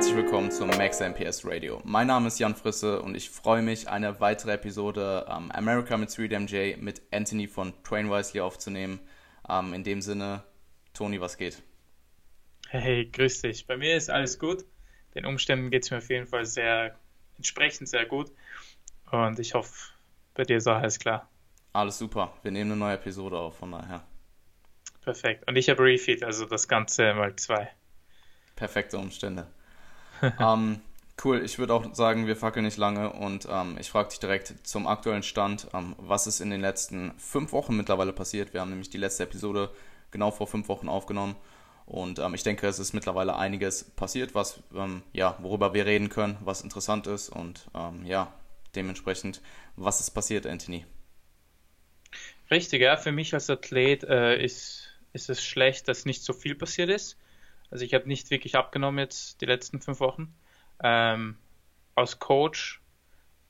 herzlich willkommen zum Max MPS Radio. Mein Name ist Jan Frisse und ich freue mich, eine weitere Episode ähm, America mit 3DMJ mit Anthony von Train Wisely aufzunehmen. Ähm, in dem Sinne, Toni, was geht? Hey, grüß dich. Bei mir ist alles gut. Den Umständen geht es mir auf jeden Fall sehr entsprechend sehr gut. Und ich hoffe, bei dir ist auch alles klar. Alles super. Wir nehmen eine neue Episode auf, von daher. Perfekt. Und ich habe Refeed, also das Ganze mal zwei. Perfekte Umstände. ähm, cool, ich würde auch sagen, wir fackeln nicht lange und ähm, ich frage dich direkt zum aktuellen Stand, ähm, was ist in den letzten fünf Wochen mittlerweile passiert. Wir haben nämlich die letzte Episode genau vor fünf Wochen aufgenommen und ähm, ich denke, es ist mittlerweile einiges passiert, was ähm, ja, worüber wir reden können, was interessant ist und ähm, ja, dementsprechend, was ist passiert, Anthony? Richtig, ja, für mich als Athlet äh, ist, ist es schlecht, dass nicht so viel passiert ist. Also ich habe nicht wirklich abgenommen jetzt die letzten fünf Wochen. Ähm, als Coach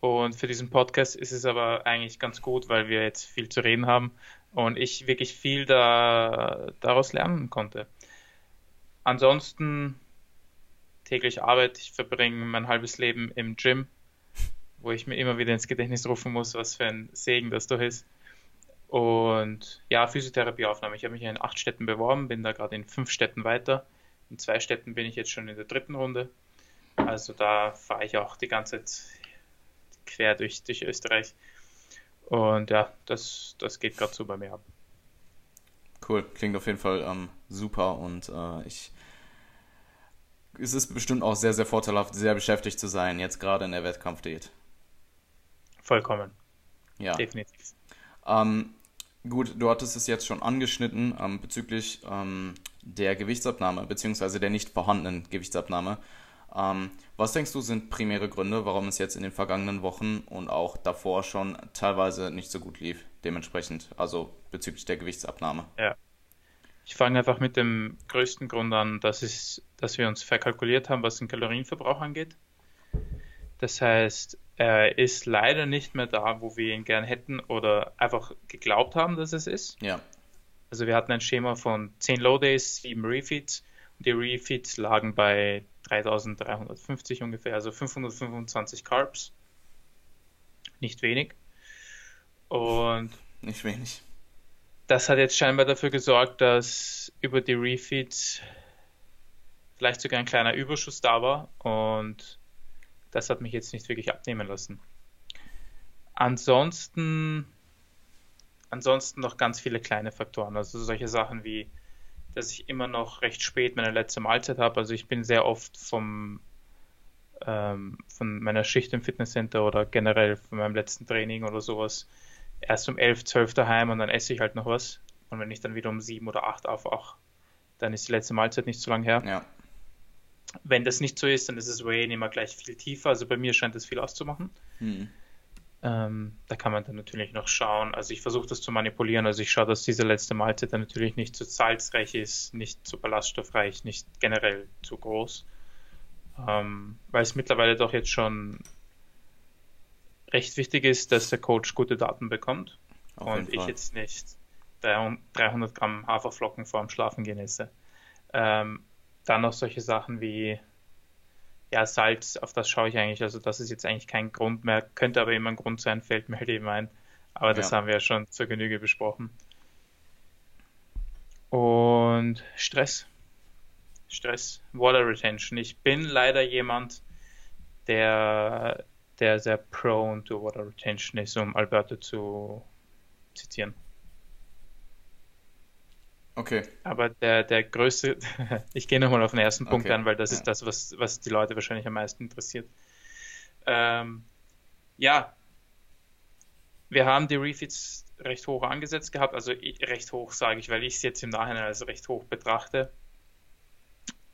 und für diesen Podcast ist es aber eigentlich ganz gut, weil wir jetzt viel zu reden haben und ich wirklich viel da, daraus lernen konnte. Ansonsten täglich Arbeit. Ich verbringe mein halbes Leben im Gym, wo ich mir immer wieder ins Gedächtnis rufen muss, was für ein Segen das doch ist. Und ja, Physiotherapieaufnahme. Ich habe mich in acht Städten beworben, bin da gerade in fünf Städten weiter. In zwei Städten bin ich jetzt schon in der dritten Runde. Also da fahre ich auch die ganze Zeit quer durch, durch Österreich. Und ja, das, das geht gerade so bei mir ab. Cool, klingt auf jeden Fall ähm, super und äh, ich es ist bestimmt auch sehr, sehr vorteilhaft, sehr beschäftigt zu sein, jetzt gerade in der Wettkampfdiät. Vollkommen. Ja. Definitiv. Ähm, gut, du hattest es jetzt schon angeschnitten ähm, bezüglich ähm, der Gewichtsabnahme, beziehungsweise der nicht vorhandenen Gewichtsabnahme. Ähm, was denkst du sind primäre Gründe, warum es jetzt in den vergangenen Wochen und auch davor schon teilweise nicht so gut lief, dementsprechend, also bezüglich der Gewichtsabnahme? Ja. Ich fange einfach mit dem größten Grund an, dass, es, dass wir uns verkalkuliert haben, was den Kalorienverbrauch angeht. Das heißt, er ist leider nicht mehr da, wo wir ihn gern hätten oder einfach geglaubt haben, dass es ist. Ja. Also wir hatten ein Schema von 10 Low Days, 7 Refeeds und die Refeeds lagen bei 3350 ungefähr, also 525 Carbs. Nicht wenig. Und nicht wenig. Das hat jetzt scheinbar dafür gesorgt, dass über die Refeeds vielleicht sogar ein kleiner Überschuss da war und das hat mich jetzt nicht wirklich abnehmen lassen. Ansonsten ansonsten noch ganz viele kleine Faktoren. Also solche Sachen wie, dass ich immer noch recht spät meine letzte Mahlzeit habe. Also ich bin sehr oft vom ähm, von meiner Schicht im Fitnesscenter oder generell von meinem letzten Training oder sowas erst um 11, 12 daheim und dann esse ich halt noch was. Und wenn ich dann wieder um 7 oder 8 aufwache, dann ist die letzte Mahlzeit nicht so lange her. Ja. Wenn das nicht so ist, dann ist das Weighing immer gleich viel tiefer. Also bei mir scheint das viel auszumachen. Hm. Ähm, da kann man dann natürlich noch schauen. Also ich versuche das zu manipulieren. Also ich schaue, dass diese letzte Mahlzeit dann natürlich nicht zu salzreich ist, nicht zu ballaststoffreich, nicht generell zu groß. Ähm, weil es mittlerweile doch jetzt schon recht wichtig ist, dass der Coach gute Daten bekommt Auf und ich jetzt nicht 300 Gramm Haferflocken vor dem Schlafen esse. Ähm, dann noch solche Sachen wie ja, Salz, auf das schaue ich eigentlich. Also das ist jetzt eigentlich kein Grund mehr, könnte aber immer ein Grund sein, fällt mir halt eben ein. Aber das ja. haben wir ja schon zur Genüge besprochen. Und Stress. Stress, Water Retention. Ich bin leider jemand, der, der sehr prone to Water Retention ist, um Alberto zu zitieren. Okay. Aber der, der größte, ich gehe nochmal auf den ersten Punkt okay. an, weil das ja. ist das, was, was die Leute wahrscheinlich am meisten interessiert. Ähm, ja, wir haben die Refits recht hoch angesetzt gehabt, also recht hoch sage ich, weil ich es jetzt im Nachhinein als recht hoch betrachte.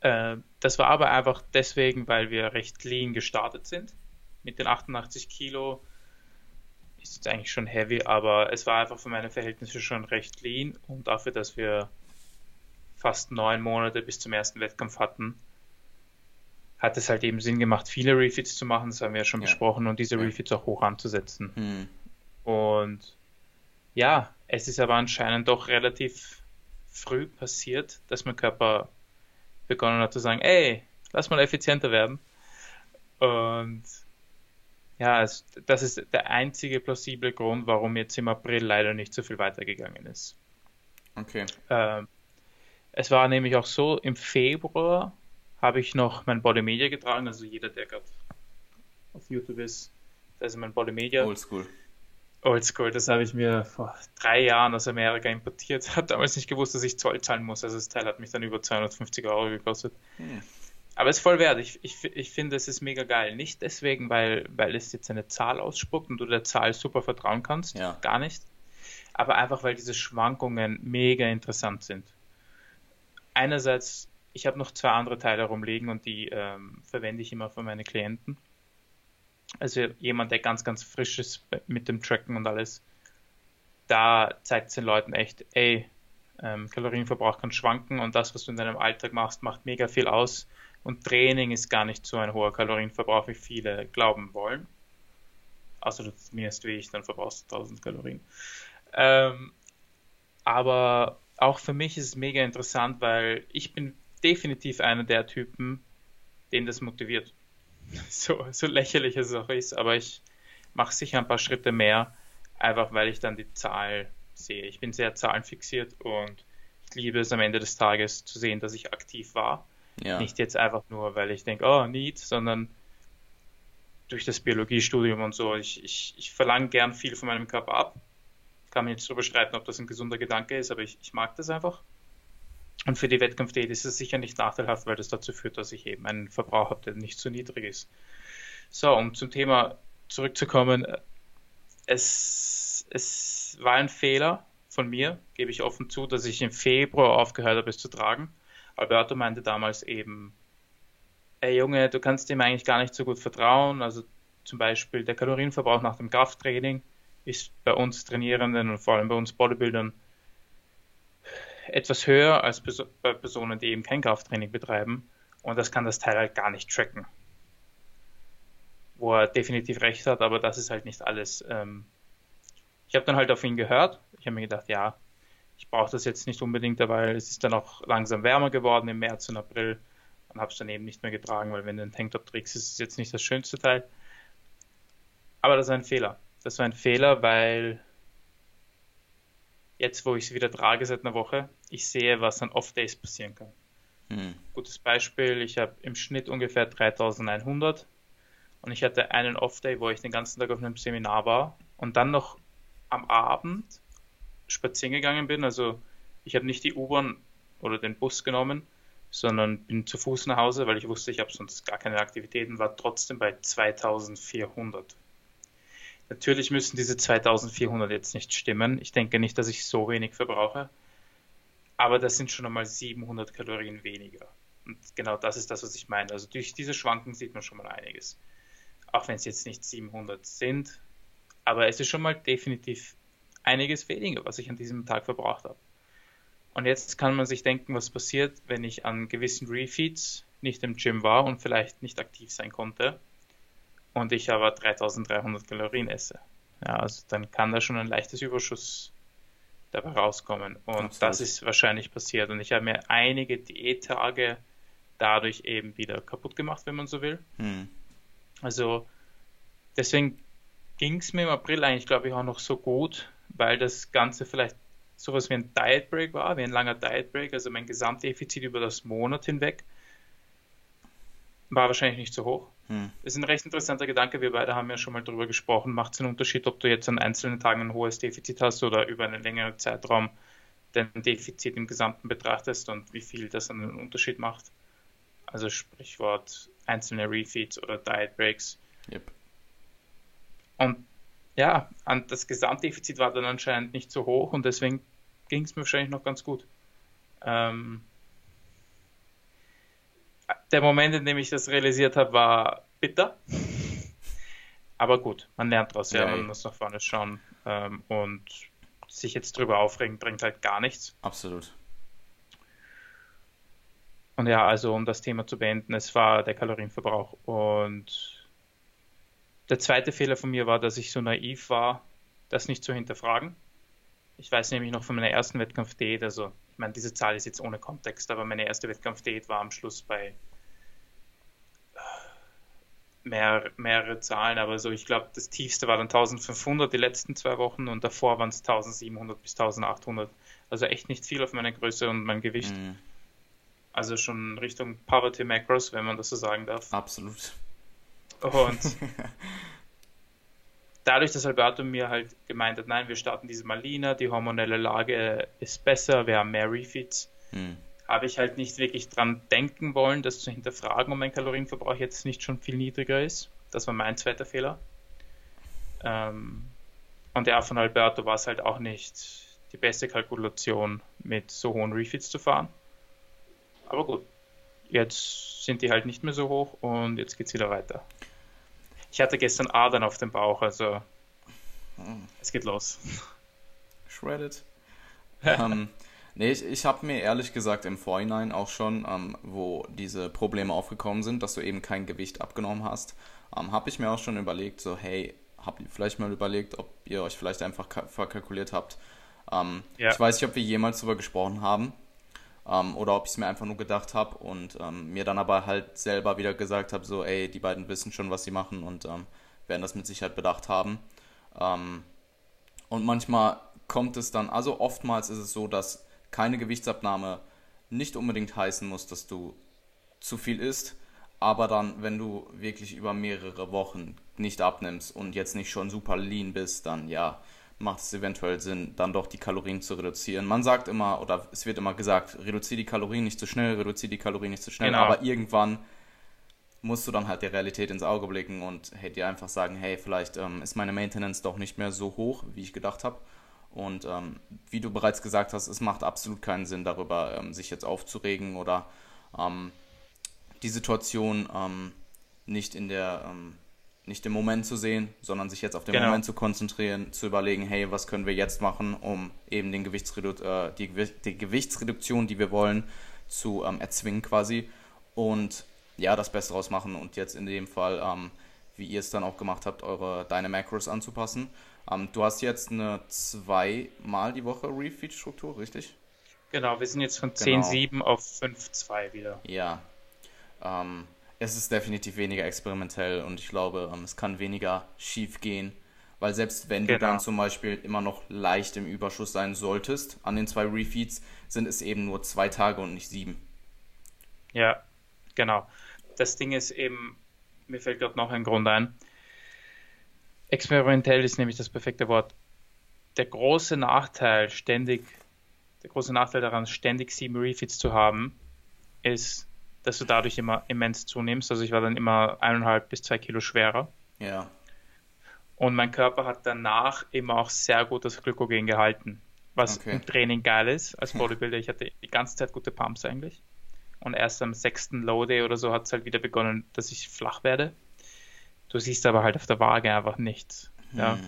Äh, das war aber einfach deswegen, weil wir recht lean gestartet sind. Mit den 88 Kilo ist jetzt eigentlich schon heavy, aber es war einfach für meine Verhältnisse schon recht lean und dafür, dass wir fast neun Monate bis zum ersten Wettkampf hatten, hat es halt eben Sinn gemacht, viele Refits zu machen, das haben wir ja schon ja. besprochen, und diese ja. Refits auch hoch anzusetzen. Hm. Und ja, es ist aber anscheinend doch relativ früh passiert, dass mein Körper begonnen hat zu sagen, ey, lass mal effizienter werden. Und ja, es, das ist der einzige plausible Grund, warum jetzt im April leider nicht so viel weitergegangen ist. Okay. Ähm, es war nämlich auch so, im Februar habe ich noch mein Body Media getragen, also jeder, der gerade auf YouTube ist, ist mein Body Media. Oldschool. Oldschool, das habe ich mir vor drei Jahren aus Amerika importiert. Habe damals nicht gewusst, dass ich Zoll zahlen muss. Also das Teil hat mich dann über 250 Euro gekostet. Hm. Aber es ist voll wert. Ich, ich, ich finde, es ist mega geil. Nicht deswegen, weil, weil es jetzt eine Zahl ausspuckt und du der Zahl super vertrauen kannst. Ja. Gar nicht. Aber einfach, weil diese Schwankungen mega interessant sind. Einerseits, ich habe noch zwei andere Teile rumliegen und die ähm, verwende ich immer für meine Klienten. Also jemand, der ganz, ganz frisch ist mit dem Tracken und alles. Da zeigt es den Leuten echt, ey, ähm, Kalorienverbrauch kann schwanken und das, was du in deinem Alltag machst, macht mega viel aus und Training ist gar nicht so ein hoher Kalorienverbrauch, wie viele glauben wollen. Außer du trainierst wie ich, dann verbrauchst du 1000 Kalorien. Ähm, aber auch für mich ist es mega interessant, weil ich bin definitiv einer der Typen, den das motiviert. So, so lächerlich es auch ist, aber ich mache sicher ein paar Schritte mehr, einfach weil ich dann die Zahl sehe. Ich bin sehr zahlenfixiert und ich liebe es am Ende des Tages zu sehen, dass ich aktiv war ja. Nicht jetzt einfach nur, weil ich denke, oh, neat, sondern durch das Biologiestudium und so. Ich, ich, ich verlange gern viel von meinem Körper ab. Kann mir jetzt darüber streiten, ob das ein gesunder Gedanke ist, aber ich, ich mag das einfach. Und für die Wettkampfdiät ist es sicher nicht nachteilhaft, weil das dazu führt, dass ich eben einen Verbrauch habe, der nicht zu niedrig ist. So, um zum Thema zurückzukommen. Es, es war ein Fehler von mir, gebe ich offen zu, dass ich im Februar aufgehört habe, es zu tragen. Alberto meinte damals eben, ey Junge, du kannst dem eigentlich gar nicht so gut vertrauen. Also zum Beispiel der Kalorienverbrauch nach dem Krafttraining ist bei uns Trainierenden und vor allem bei uns Bodybuildern etwas höher als bei Personen, die eben kein Krafttraining betreiben. Und das kann das Teil halt gar nicht tracken. Wo er definitiv recht hat, aber das ist halt nicht alles. Ähm, ich habe dann halt auf ihn gehört. Ich habe mir gedacht, ja, ich brauche das jetzt nicht unbedingt, weil es ist dann auch langsam wärmer geworden im März und April. Dann habe ich es dann eben nicht mehr getragen, weil wenn du einen Tanktop trägst, ist es jetzt nicht das schönste Teil. Aber das war ein Fehler. Das war ein Fehler, weil jetzt, wo ich es wieder trage seit einer Woche, ich sehe, was an Off-Days passieren kann. Hm. Gutes Beispiel, ich habe im Schnitt ungefähr 3100 und ich hatte einen Off-Day, wo ich den ganzen Tag auf einem Seminar war und dann noch am Abend spazieren gegangen bin. Also ich habe nicht die U-Bahn oder den Bus genommen, sondern bin zu Fuß nach Hause, weil ich wusste, ich habe sonst gar keine Aktivitäten, war trotzdem bei 2400. Natürlich müssen diese 2400 jetzt nicht stimmen. Ich denke nicht, dass ich so wenig verbrauche. Aber das sind schon einmal 700 Kalorien weniger. Und genau das ist das, was ich meine. Also durch diese Schwanken sieht man schon mal einiges. Auch wenn es jetzt nicht 700 sind. Aber es ist schon mal definitiv einiges weniger, was ich an diesem Tag verbraucht habe. Und jetzt kann man sich denken, was passiert, wenn ich an gewissen Refeeds nicht im Gym war und vielleicht nicht aktiv sein konnte und ich aber 3300 Kalorien esse. Ja, also dann kann da schon ein leichtes Überschuss dabei rauskommen. Und Absolut. das ist wahrscheinlich passiert. Und ich habe mir einige Diättage dadurch eben wieder kaputt gemacht, wenn man so will. Hm. Also deswegen ging es mir im April eigentlich, glaube ich, auch noch so gut, weil das Ganze vielleicht sowas wie ein Diet Break war, wie ein langer Diet Break, also mein Gesamtdefizit über das Monat hinweg war wahrscheinlich nicht so hoch. Hm. Das ist ein recht interessanter Gedanke. Wir beide haben ja schon mal darüber gesprochen. Macht es einen Unterschied, ob du jetzt an einzelnen Tagen ein hohes Defizit hast oder über einen längeren Zeitraum dein Defizit im Gesamten betrachtest und wie viel das einen Unterschied macht? Also Sprichwort einzelne Refeeds oder Diet Breaks. Yep. Und ja, das Gesamtdefizit war dann anscheinend nicht so hoch und deswegen ging es mir wahrscheinlich noch ganz gut. Ähm, der Moment, in dem ich das realisiert habe, war bitter. Aber gut, man lernt daraus, ja, man muss nach vorne schauen ähm, und sich jetzt drüber aufregen bringt halt gar nichts. Absolut. Und ja, also um das Thema zu beenden, es war der Kalorienverbrauch und der zweite Fehler von mir war, dass ich so naiv war, das nicht zu hinterfragen. Ich weiß nämlich noch von meiner ersten Wettkampfdiät, also ich meine, diese Zahl ist jetzt ohne Kontext, aber meine erste Wettkampfdiät war am Schluss bei mehr, mehrere Zahlen, aber so, ich glaube, das tiefste war dann 1500 die letzten zwei Wochen und davor waren es 1700 bis 1800. Also echt nicht viel auf meine Größe und mein Gewicht. Mhm. Also schon Richtung Poverty Macros, wenn man das so sagen darf. Absolut. Und dadurch, dass Alberto mir halt gemeint hat, nein, wir starten diese Malina, die hormonelle Lage ist besser, wir haben mehr Refeeds, hm. habe ich halt nicht wirklich dran denken wollen, das zu hinterfragen, ob mein Kalorienverbrauch jetzt nicht schon viel niedriger ist. Das war mein zweiter Fehler. Ähm, und ja, von Alberto war es halt auch nicht die beste Kalkulation, mit so hohen Refeeds zu fahren. Aber gut, jetzt sind die halt nicht mehr so hoch und jetzt geht es wieder weiter. Ich hatte gestern Adern auf dem Bauch, also hm. es geht los. Shredded. ähm, nee, ich, ich habe mir ehrlich gesagt im Vorhinein auch schon, ähm, wo diese Probleme aufgekommen sind, dass du eben kein Gewicht abgenommen hast, ähm, habe ich mir auch schon überlegt, so hey, habt ihr vielleicht mal überlegt, ob ihr euch vielleicht einfach verkalkuliert habt. Ähm, ja. Ich weiß nicht, ob wir jemals darüber gesprochen haben, ähm, oder ob ich es mir einfach nur gedacht habe und ähm, mir dann aber halt selber wieder gesagt habe, so, ey, die beiden wissen schon, was sie machen und ähm, werden das mit Sicherheit bedacht haben. Ähm, und manchmal kommt es dann, also oftmals ist es so, dass keine Gewichtsabnahme nicht unbedingt heißen muss, dass du zu viel isst, aber dann, wenn du wirklich über mehrere Wochen nicht abnimmst und jetzt nicht schon super lean bist, dann ja, macht es eventuell Sinn, dann doch die Kalorien zu reduzieren. Man sagt immer, oder es wird immer gesagt, reduziere die Kalorien nicht zu schnell, reduziere die Kalorien nicht zu schnell, genau. aber irgendwann musst du dann halt der Realität ins Auge blicken und hey, dir einfach sagen, hey, vielleicht ähm, ist meine Maintenance doch nicht mehr so hoch, wie ich gedacht habe. Und ähm, wie du bereits gesagt hast, es macht absolut keinen Sinn, darüber ähm, sich jetzt aufzuregen oder ähm, die Situation ähm, nicht in der ähm, nicht den Moment zu sehen, sondern sich jetzt auf den genau. Moment zu konzentrieren, zu überlegen, hey, was können wir jetzt machen, um eben den Gewichtsredu äh, die, die, Gewichtsreduktion, die wir wollen, zu ähm, erzwingen quasi und ja, das Beste draus machen und jetzt in dem Fall, ähm, wie ihr es dann auch gemacht habt, eure deine Macros anzupassen. Ähm, du hast jetzt eine zweimal die Woche Refeed-Struktur, richtig? Genau, wir sind jetzt von 10,7 genau. auf 5,2 wieder. Ja. Ähm, es ist definitiv weniger experimentell und ich glaube, ähm, es kann weniger schief gehen. Weil selbst wenn genau. du dann zum Beispiel immer noch leicht im Überschuss sein solltest an den zwei Refeeds, sind es eben nur zwei Tage und nicht sieben. Ja, genau. Das Ding ist eben, mir fällt gerade noch ein Grund ein. Experimentell ist nämlich das perfekte Wort. Der große Nachteil, ständig, der große Nachteil daran, ständig sieben Refeeds zu haben, ist, dass du dadurch immer immens zunimmst. Also ich war dann immer eineinhalb bis zwei Kilo schwerer. Ja. Und mein Körper hat danach immer auch sehr gut das Glykogen gehalten. Was okay. im Training geil ist als Bodybuilder. Ich hatte die ganze Zeit gute Pumps eigentlich. Und erst am sechsten Low Day oder so hat es halt wieder begonnen, dass ich flach werde. Du siehst aber halt auf der Waage einfach nichts. Hm. Ja.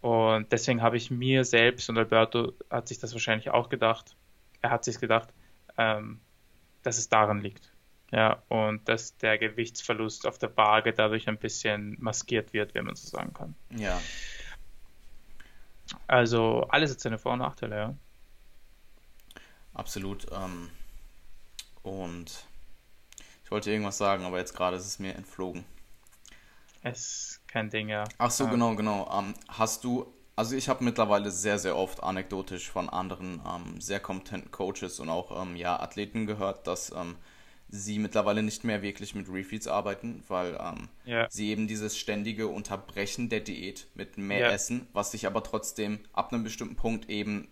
Und deswegen habe ich mir selbst und Alberto hat sich das wahrscheinlich auch gedacht. Er hat sich gedacht, ähm, dass es daran liegt. Ja, und dass der Gewichtsverlust auf der Waage dadurch ein bisschen maskiert wird, wenn man so sagen kann. Ja. Also alles hat seine Vor- und Nachteile, ja. Absolut. Ähm, und ich wollte irgendwas sagen, aber jetzt gerade ist es mir entflogen. Es ist kein Ding, ja. Ach so, ähm, genau, genau. Ähm, hast du also ich habe mittlerweile sehr, sehr oft anekdotisch von anderen ähm, sehr kompetenten Coaches und auch ähm, ja, Athleten gehört, dass ähm, sie mittlerweile nicht mehr wirklich mit Refeeds arbeiten, weil ähm, ja. sie eben dieses ständige Unterbrechen der Diät mit mehr ja. Essen, was sich aber trotzdem ab einem bestimmten Punkt eben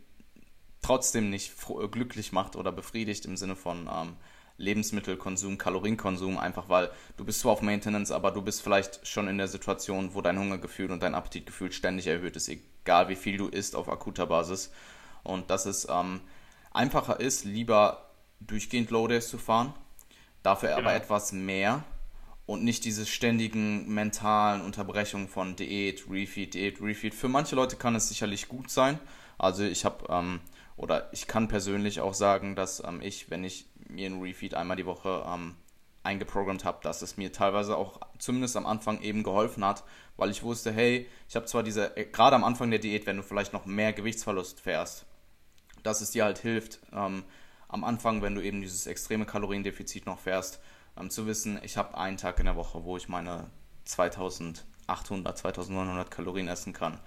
trotzdem nicht glücklich macht oder befriedigt im Sinne von ähm, Lebensmittelkonsum, Kalorienkonsum, einfach weil du bist zwar auf Maintenance, aber du bist vielleicht schon in der Situation, wo dein Hungergefühl und dein Appetitgefühl ständig erhöht ist, egal wie viel du isst auf akuter Basis. Und dass es ähm, einfacher ist, lieber durchgehend Low Days zu fahren, dafür genau. aber etwas mehr und nicht diese ständigen mentalen Unterbrechungen von Diät, Refeed, Diät, Refeed. Für manche Leute kann es sicherlich gut sein. Also ich habe ähm, oder ich kann persönlich auch sagen, dass ähm, ich, wenn ich mir einen Refeed einmal die Woche ähm, eingeprogrammt habe, dass es mir teilweise auch zumindest am Anfang eben geholfen hat, weil ich wusste, hey, ich habe zwar diese, äh, gerade am Anfang der Diät, wenn du vielleicht noch mehr Gewichtsverlust fährst, dass es dir halt hilft, ähm, am Anfang, wenn du eben dieses extreme Kaloriendefizit noch fährst, ähm, zu wissen, ich habe einen Tag in der Woche, wo ich meine 2800, 2900 Kalorien essen kann.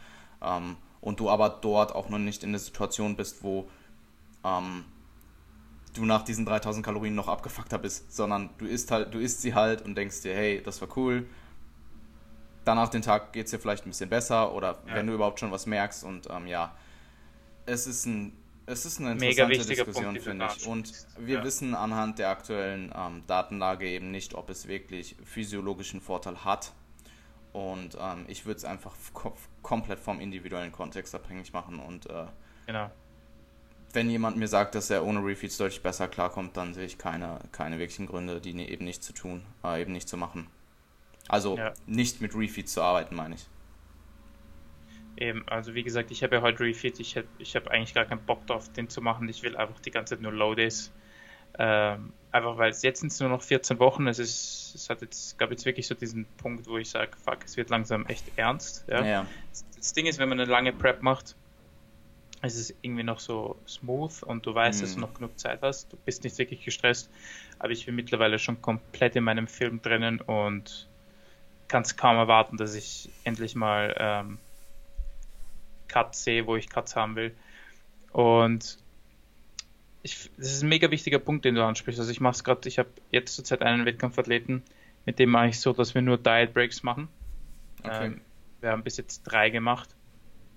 Ähm, und du aber dort auch noch nicht in der Situation bist, wo ähm, du nach diesen 3000 Kalorien noch abgefuckter bist, sondern du isst halt, du isst sie halt und denkst dir, hey, das war cool. Danach den Tag geht es dir vielleicht ein bisschen besser oder ja. wenn du überhaupt schon was merkst und ähm, ja, es ist ein es ist eine interessante Diskussion, finde ich. Und wir ja. wissen anhand der aktuellen ähm, Datenlage eben nicht, ob es wirklich physiologischen Vorteil hat. Und ähm, ich würde es einfach komplett vom individuellen Kontext abhängig machen. Und äh, genau wenn jemand mir sagt, dass er ohne Refeeds deutlich besser klarkommt, dann sehe ich keine, keine wirklichen Gründe, die ne, eben nicht zu tun, äh, eben nicht zu machen. Also ja. nicht mit Refeeds zu arbeiten, meine ich. Eben, also wie gesagt, ich habe ja heute Refeed, ich habe ich hab eigentlich gar keinen Bock drauf, den zu machen. Ich will einfach die ganze Zeit nur Low Days. Ähm, einfach weil es jetzt sind es nur noch 14 Wochen. Es ist, es hat jetzt, gab jetzt wirklich so diesen Punkt, wo ich sage, fuck, es wird langsam echt ernst. Ja? ja. Das Ding ist, wenn man eine lange Prep macht, es ist irgendwie noch so smooth und du weißt, mhm. dass du mhm. noch genug Zeit hast. Du bist nicht wirklich gestresst, aber ich bin mittlerweile schon komplett in meinem Film drinnen und kann es kaum erwarten, dass ich endlich mal ähm, Cuts sehe, wo ich Cuts haben will. Und ich, das ist ein mega wichtiger Punkt, den du ansprichst. Also ich mache es gerade, ich habe jetzt zurzeit einen Wettkampfathleten, mit dem mache ich so, dass wir nur Diet Breaks machen. Okay. Ähm, wir haben bis jetzt drei gemacht.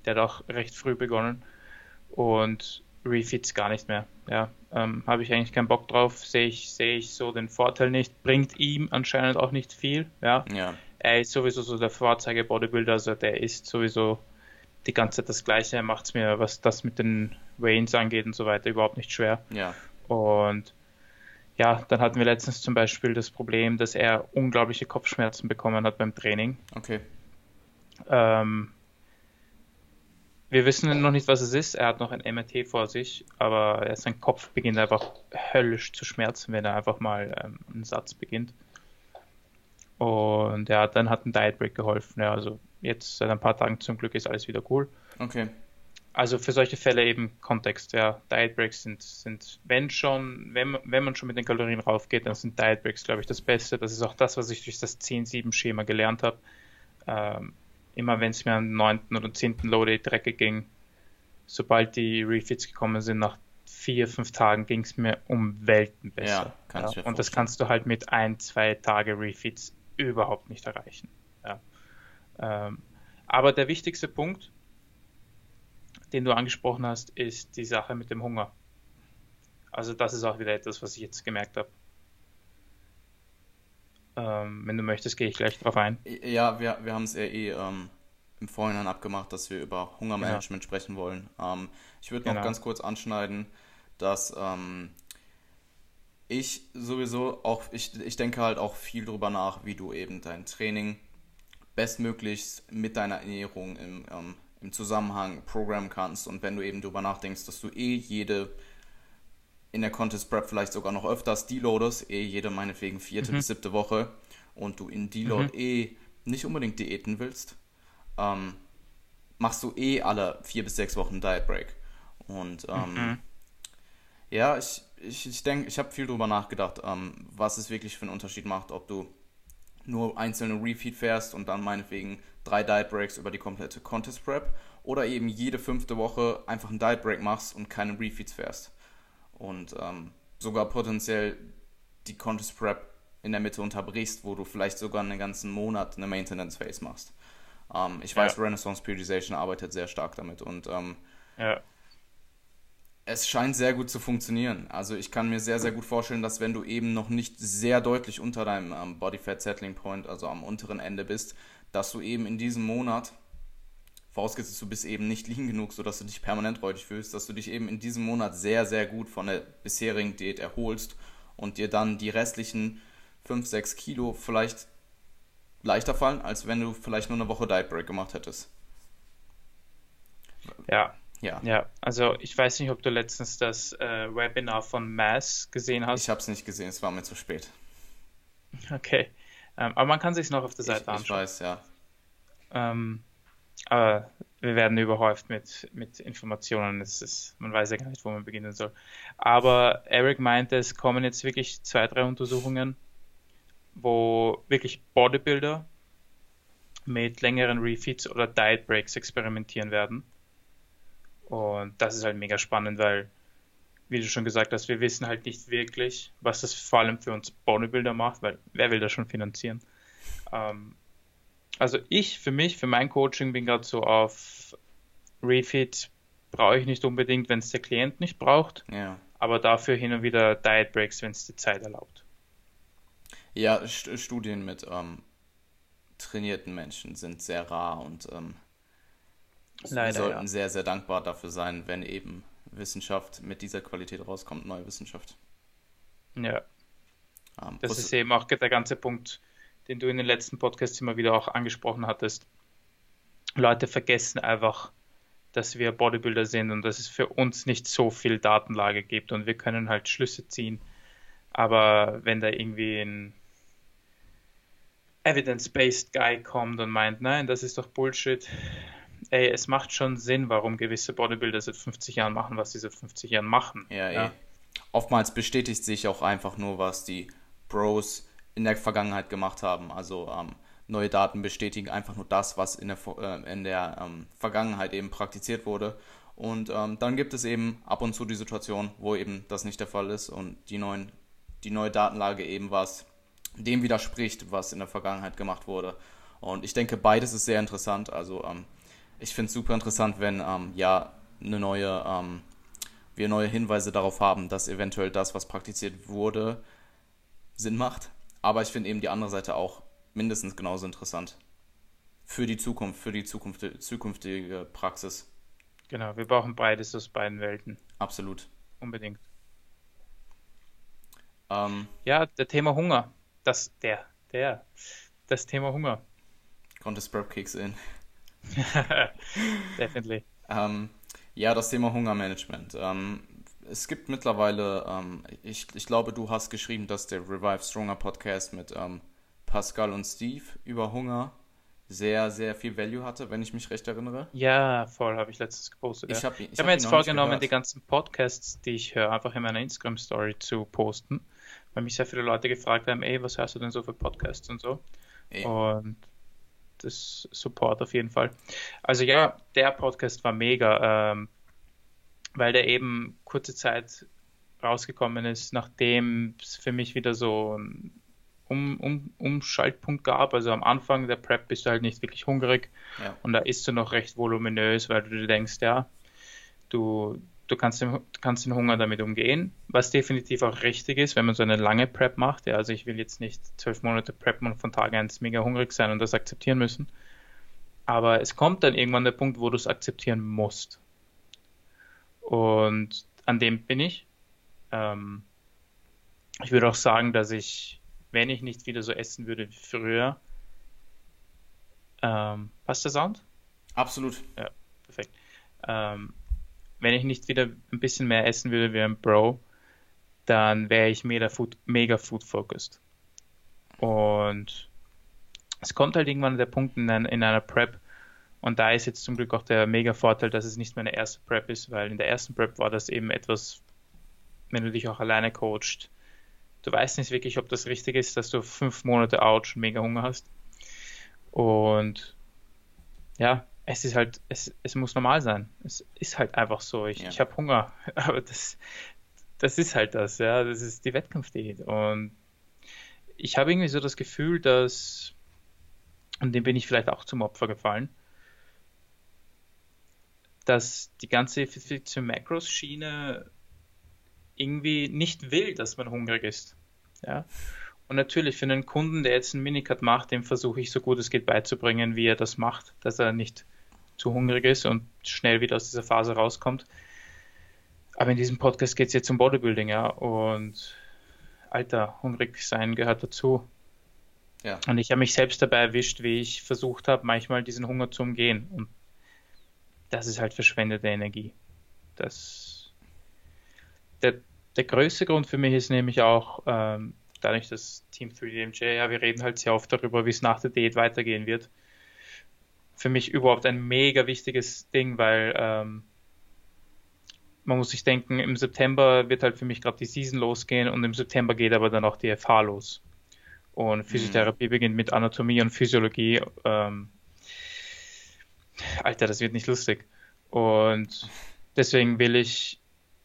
Der hat auch recht früh begonnen und Refeeds gar nicht mehr. Ja, ähm, habe ich eigentlich keinen Bock drauf, sehe ich, sehe ich so den Vorteil nicht, bringt ihm anscheinend auch nicht viel. Ja, ja. er ist sowieso so der Vorzeige Bodybuilder, also der ist sowieso die ganze Zeit das Gleiche. Er macht es mir, was das mit den Veins angeht und so weiter, überhaupt nicht schwer. Ja. Und ja, dann hatten wir letztens zum Beispiel das Problem, dass er unglaubliche Kopfschmerzen bekommen hat beim Training. Okay. Ähm, wir wissen noch nicht, was es ist. Er hat noch ein MRT vor sich, aber sein Kopf beginnt einfach höllisch zu schmerzen, wenn er einfach mal ähm, einen Satz beginnt. Und ja, dann hat ein Diet Break geholfen. Ja, also jetzt seit ein paar Tagen zum Glück ist alles wieder cool. Okay. Also für solche Fälle eben Kontext, ja. Diet Breaks sind, sind wenn schon, wenn, wenn man schon mit den Kalorien raufgeht, dann sind Diet Breaks, glaube ich, das Beste. Das ist auch das, was ich durch das 10-7-Schema gelernt habe. Ähm, immer wenn es mir am 9. oder 10. Low-Day Drecke ging, sobald die Refits gekommen sind, nach vier, fünf Tagen ging es mir um Welten besser. Ja, ja. Und das kannst du halt mit ein, zwei Tage Refits überhaupt nicht erreichen. Ja. Ähm, aber der wichtigste Punkt, den du angesprochen hast, ist die Sache mit dem Hunger. Also das ist auch wieder etwas, was ich jetzt gemerkt habe. Ähm, wenn du möchtest, gehe ich gleich drauf ein. Ja, wir, wir haben es ja eh ähm, im Vorhinein abgemacht, dass wir über Hungermanagement ja. sprechen wollen. Ähm, ich würde noch genau. ganz kurz anschneiden, dass ähm, ich sowieso auch, ich, ich denke halt auch viel darüber nach, wie du eben dein Training bestmöglichst mit deiner Ernährung im, ähm, im Zusammenhang programmen kannst. Und wenn du eben darüber nachdenkst, dass du eh jede in der Contest Prep vielleicht sogar noch öfters deloadest, eh jede meinetwegen vierte mhm. bis siebte Woche und du in Deload mhm. eh nicht unbedingt diäten willst, ähm, machst du eh alle vier bis sechs Wochen Diet Break. Und ähm, mhm. ja, ich, ich, ich denke, ich habe viel darüber nachgedacht, ähm, was es wirklich für einen Unterschied macht, ob du nur einzelne Refeed fährst und dann meinetwegen drei Diet Breaks über die komplette Contest Prep oder eben jede fünfte Woche einfach einen Diet Break machst und keine Refeeds fährst und ähm, sogar potenziell die Contest Prep in der Mitte unterbrichst, wo du vielleicht sogar einen ganzen Monat eine Maintenance Phase machst. Ähm, ich weiß, ja. Renaissance Periodization arbeitet sehr stark damit und ähm, ja. es scheint sehr gut zu funktionieren. Also ich kann mir sehr, sehr gut vorstellen, dass wenn du eben noch nicht sehr deutlich unter deinem ähm, Body Fat Settling Point, also am unteren Ende bist, dass du eben in diesem Monat vorausgesetzt du bist eben nicht lean genug, sodass du dich permanent räudig fühlst, dass du dich eben in diesem Monat sehr, sehr gut von der bisherigen Diät erholst und dir dann die restlichen 5, 6 Kilo vielleicht leichter fallen, als wenn du vielleicht nur eine Woche Diet Break gemacht hättest. Ja. Ja. ja, also ich weiß nicht, ob du letztens das äh, Webinar von Mass gesehen hast. Ich habe es nicht gesehen, es war mir zu spät. Okay, ähm, aber man kann sich noch auf der Seite ich, anschauen. Ich weiß, ja. Ähm, aber wir werden überhäuft mit, mit Informationen. Es ist, man weiß ja gar nicht, wo man beginnen soll. Aber Eric meinte, es kommen jetzt wirklich zwei, drei Untersuchungen wo wirklich Bodybuilder mit längeren Refeeds oder Diet Breaks experimentieren werden. Und das ist halt mega spannend, weil, wie du schon gesagt hast, wir wissen halt nicht wirklich, was das vor allem für uns Bodybuilder macht, weil wer will das schon finanzieren? Ähm, also ich für mich, für mein Coaching bin gerade so auf Refeed brauche ich nicht unbedingt, wenn es der Klient nicht braucht. Ja. Aber dafür hin und wieder Diet Breaks, wenn es die Zeit erlaubt. Ja, St Studien mit ähm, trainierten Menschen sind sehr rar und ähm, Leider, wir sollten ja. sehr, sehr dankbar dafür sein, wenn eben Wissenschaft mit dieser Qualität rauskommt, neue Wissenschaft. Ja. Ähm, das ist eben auch der ganze Punkt, den du in den letzten Podcasts immer wieder auch angesprochen hattest. Leute vergessen einfach, dass wir Bodybuilder sind und dass es für uns nicht so viel Datenlage gibt und wir können halt Schlüsse ziehen. Aber wenn da irgendwie ein Evidence-Based Guy kommt und meint, nein, das ist doch Bullshit, ey, es macht schon Sinn, warum gewisse Bodybuilder seit 50 Jahren machen, was sie seit 50 Jahren machen. Ja, ja. Ey. Oftmals bestätigt sich auch einfach nur, was die Bros in der Vergangenheit gemacht haben. Also ähm, neue Daten bestätigen einfach nur das, was in der, äh, in der ähm, Vergangenheit eben praktiziert wurde. Und ähm, dann gibt es eben ab und zu die Situation, wo eben das nicht der Fall ist und die, neuen, die neue Datenlage eben was dem widerspricht, was in der Vergangenheit gemacht wurde. Und ich denke, beides ist sehr interessant. Also ähm, ich finde es super interessant, wenn ähm, ja eine neue, ähm, wir neue Hinweise darauf haben, dass eventuell das, was praktiziert wurde, Sinn macht. Aber ich finde eben die andere Seite auch mindestens genauso interessant. Für die Zukunft, für die Zukunft, zukünftige Praxis. Genau, wir brauchen beides aus beiden Welten. Absolut. Unbedingt. Ähm, ja, der Thema Hunger. Das, der, der, das Thema Hunger. Contest Prep kicks in. Definitely. Ähm, ja, das Thema Hungermanagement. Ähm, es gibt mittlerweile, ähm, ich, ich glaube, du hast geschrieben, dass der Revive Stronger Podcast mit ähm, Pascal und Steve über Hunger sehr, sehr viel Value hatte, wenn ich mich recht erinnere. Ja, voll, habe ich letztens gepostet. Ich habe hab, hab mir jetzt vorgenommen, die ganzen Podcasts, die ich höre, einfach in meiner Instagram-Story zu posten, weil mich sehr viele Leute gefragt haben, ey, was hörst du denn so für Podcasts und so? Ey. Und das Support auf jeden Fall. Also ja, der Podcast war mega, ähm, weil der eben kurze Zeit rausgekommen ist, nachdem es für mich wieder so ein um, um, Umschaltpunkt gab. Also am Anfang der Prep bist du halt nicht wirklich hungrig ja. und da isst du noch recht voluminös, weil du dir denkst, ja, du, du, kannst, den, du kannst den Hunger damit umgehen, was definitiv auch richtig ist, wenn man so eine lange Prep macht. Ja, also ich will jetzt nicht zwölf Monate preppen und von Tag 1 mega hungrig sein und das akzeptieren müssen. Aber es kommt dann irgendwann der Punkt, wo du es akzeptieren musst. Und an dem bin ich. Ähm, ich würde auch sagen, dass ich wenn ich nicht wieder so essen würde wie früher. Ähm, passt der Sound? Absolut. Ja, perfekt. Ähm, wenn ich nicht wieder ein bisschen mehr essen würde wie ein Bro, dann wäre ich mega food, mega food focused. Und es kommt halt irgendwann der Punkt in, ein, in einer Prep, und da ist jetzt zum Glück auch der mega Vorteil, dass es nicht meine erste Prep ist, weil in der ersten Prep war das eben etwas, wenn du dich auch alleine coachst, du weißt nicht wirklich, ob das richtig ist, dass du fünf Monate out schon mega Hunger hast. Und ja, es ist halt, es, es muss normal sein. Es ist halt einfach so. Ich, ja. ich habe Hunger. Aber das, das ist halt das, ja. Das ist die Wettkampfdiät. Und ich habe irgendwie so das Gefühl, dass, und dem bin ich vielleicht auch zum Opfer gefallen, dass die ganze Effizienz Macros Schiene irgendwie nicht will, dass man hungrig ist. Ja. Und natürlich für einen Kunden, der jetzt einen Minicut macht, dem versuche ich so gut es geht beizubringen, wie er das macht, dass er nicht zu hungrig ist und schnell wieder aus dieser Phase rauskommt. Aber in diesem Podcast geht es jetzt um Bodybuilding, ja. Und Alter, hungrig sein gehört dazu. Ja. Und ich habe mich selbst dabei erwischt, wie ich versucht habe, manchmal diesen Hunger zu umgehen. Und das ist halt verschwendete Energie. Das der, der größte Grund für mich ist nämlich auch, ähm, dadurch, dass Team 3DMJ, ja, wir reden halt sehr oft darüber, wie es nach der Diät weitergehen wird. Für mich überhaupt ein mega wichtiges Ding, weil ähm, man muss sich denken, im September wird halt für mich gerade die Season losgehen und im September geht aber dann auch die FH los. Und Physiotherapie mhm. beginnt mit Anatomie und Physiologie. Ähm, Alter, das wird nicht lustig. Und deswegen will ich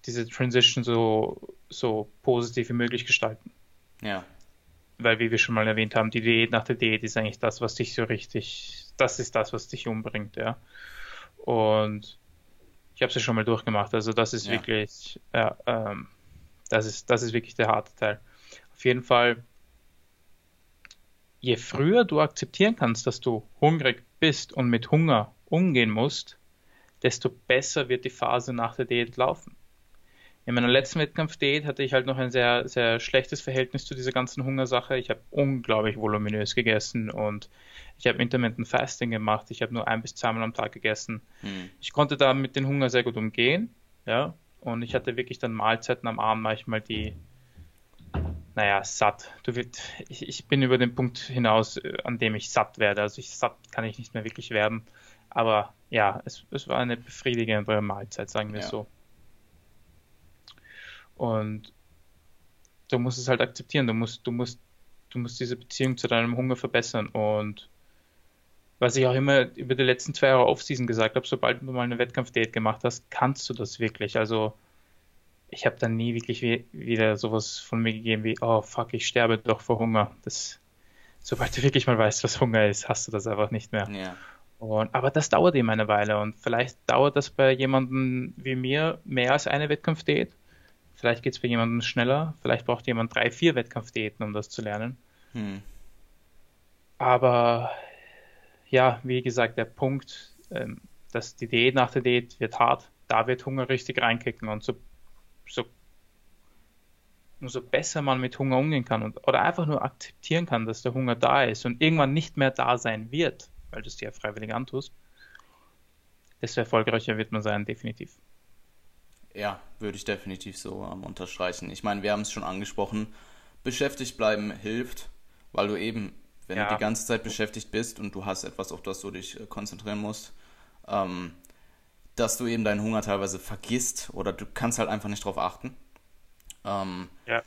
diese Transition so, so positiv wie möglich gestalten. Ja. Weil, wie wir schon mal erwähnt haben, die Diät nach der Diät ist eigentlich das, was dich so richtig, das ist das, was dich umbringt, ja. Und ich habe es ja schon mal durchgemacht, also das ist ja. wirklich, ja, ähm, das ist, das ist wirklich der harte Teil. Auf jeden Fall, je früher du akzeptieren kannst, dass du hungrig bist und mit Hunger umgehen musst, desto besser wird die Phase nach der Diät laufen. In meiner letzten Wettkampfdiät hatte ich halt noch ein sehr, sehr schlechtes Verhältnis zu dieser ganzen Hungersache. Ich habe unglaublich voluminös gegessen und ich habe Intermittent Fasting gemacht. Ich habe nur ein bis zweimal am Tag gegessen. Hm. Ich konnte da mit dem Hunger sehr gut umgehen. Ja, und ich hatte wirklich dann Mahlzeiten am Abend manchmal, die, naja, satt. Du wird, ich, ich bin über den Punkt hinaus, äh, an dem ich satt werde. Also ich satt kann ich nicht mehr wirklich werden. Aber ja, es, es war eine befriedigende Mahlzeit, sagen wir ja. so. Und du musst es halt akzeptieren. Du musst, du musst, du musst diese Beziehung zu deinem Hunger verbessern. Und was ich auch immer über die letzten zwei Jahre Offseason gesagt habe, sobald du mal eine Wettkampfdate gemacht hast, kannst du das wirklich. Also ich habe dann nie wirklich wie, wieder sowas von mir gegeben wie, oh fuck, ich sterbe doch vor Hunger. Das, sobald du wirklich mal weißt, was Hunger ist, hast du das einfach nicht mehr. Ja. Und, aber das dauert eben eine Weile und vielleicht dauert das bei jemandem wie mir mehr als eine Wettkampfdiät. Vielleicht geht es bei jemandem schneller, vielleicht braucht jemand drei, vier Wettkampfdiäten, um das zu lernen. Hm. Aber ja, wie gesagt, der Punkt, ähm, dass die Diät nach der Diät wird hart, da wird Hunger richtig reinkicken und so, so umso besser man mit Hunger umgehen kann und, oder einfach nur akzeptieren kann, dass der Hunger da ist und irgendwann nicht mehr da sein wird, weil du es dir ja freiwillig antust, desto erfolgreicher wird man sein, definitiv. Ja, würde ich definitiv so ähm, unterstreichen. Ich meine, wir haben es schon angesprochen, beschäftigt bleiben hilft, weil du eben, wenn ja. du die ganze Zeit beschäftigt bist und du hast etwas, auf das du dich äh, konzentrieren musst, ähm, dass du eben deinen Hunger teilweise vergisst oder du kannst halt einfach nicht drauf achten. Ähm, ja.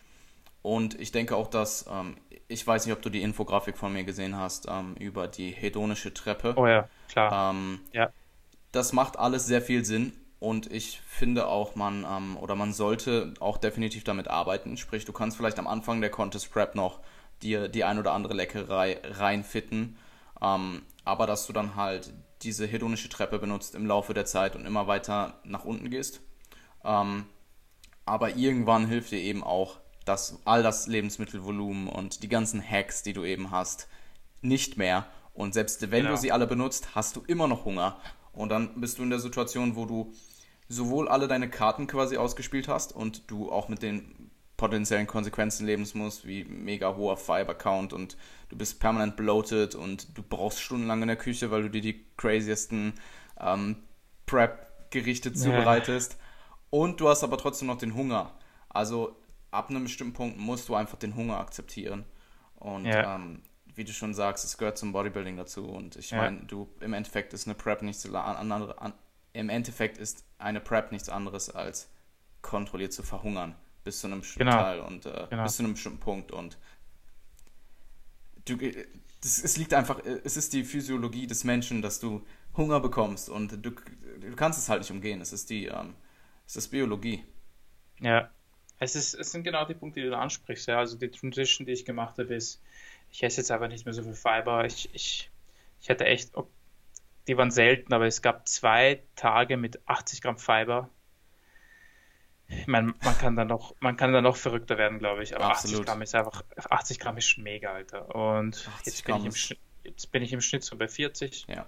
Und ich denke auch, dass, ähm, ich weiß nicht, ob du die Infografik von mir gesehen hast, ähm, über die hedonische Treppe. Oh ja, klar. Ähm, ja. Das macht alles sehr viel Sinn und ich finde auch, man ähm, oder man sollte auch definitiv damit arbeiten. Sprich, du kannst vielleicht am Anfang der Contest Prep noch dir die ein oder andere Leckerei reinfitten, ähm, aber dass du dann halt diese hedonische Treppe benutzt im Laufe der Zeit und immer weiter nach unten gehst. Ähm, aber irgendwann hilft dir eben auch das, all das Lebensmittelvolumen und die ganzen Hacks, die du eben hast, nicht mehr. Und selbst wenn genau. du sie alle benutzt, hast du immer noch Hunger. Und dann bist du in der Situation, wo du sowohl alle deine Karten quasi ausgespielt hast und du auch mit den potenziellen Konsequenzen leben musst, wie mega hoher Fiber-Count und du bist permanent bloated und du brauchst stundenlang in der Küche, weil du dir die craziesten ähm, Prep-Gerichte zubereitest. Ja. Und du hast aber trotzdem noch den Hunger. Also ab einem bestimmten Punkt musst du einfach den Hunger akzeptieren. Und ja. ähm, wie du schon sagst, es gehört zum Bodybuilding dazu. Und ich ja. meine, du im Endeffekt ist eine Prep nicht so an, an, im Endeffekt ist eine Prep nichts anderes als kontrolliert zu verhungern bis zu einem bestimmten genau. Teil und äh, genau. bis zu einem bestimmten Punkt. Und du, das, es liegt einfach, es ist die Physiologie des Menschen, dass du Hunger bekommst und du, du kannst es halt nicht umgehen. Es ist die, ähm, es ist Biologie. Ja, es, ist, es sind genau die Punkte, die du ansprichst. Ja. Also die Transition, die ich gemacht habe, ist, ich esse jetzt einfach nicht mehr so viel Fiber. Ich, ich, ich hatte echt, die waren selten, aber es gab zwei Tage mit 80 Gramm Fiber. Ich meine, man kann dann noch, man kann dann noch verrückter werden, glaube ich. Aber Absolut. 80 Gramm ist einfach, 80 Gramm ist schon mega, Alter. Und jetzt bin, ich im Schnitt, jetzt bin ich im Schnitt so bei 40. Ja.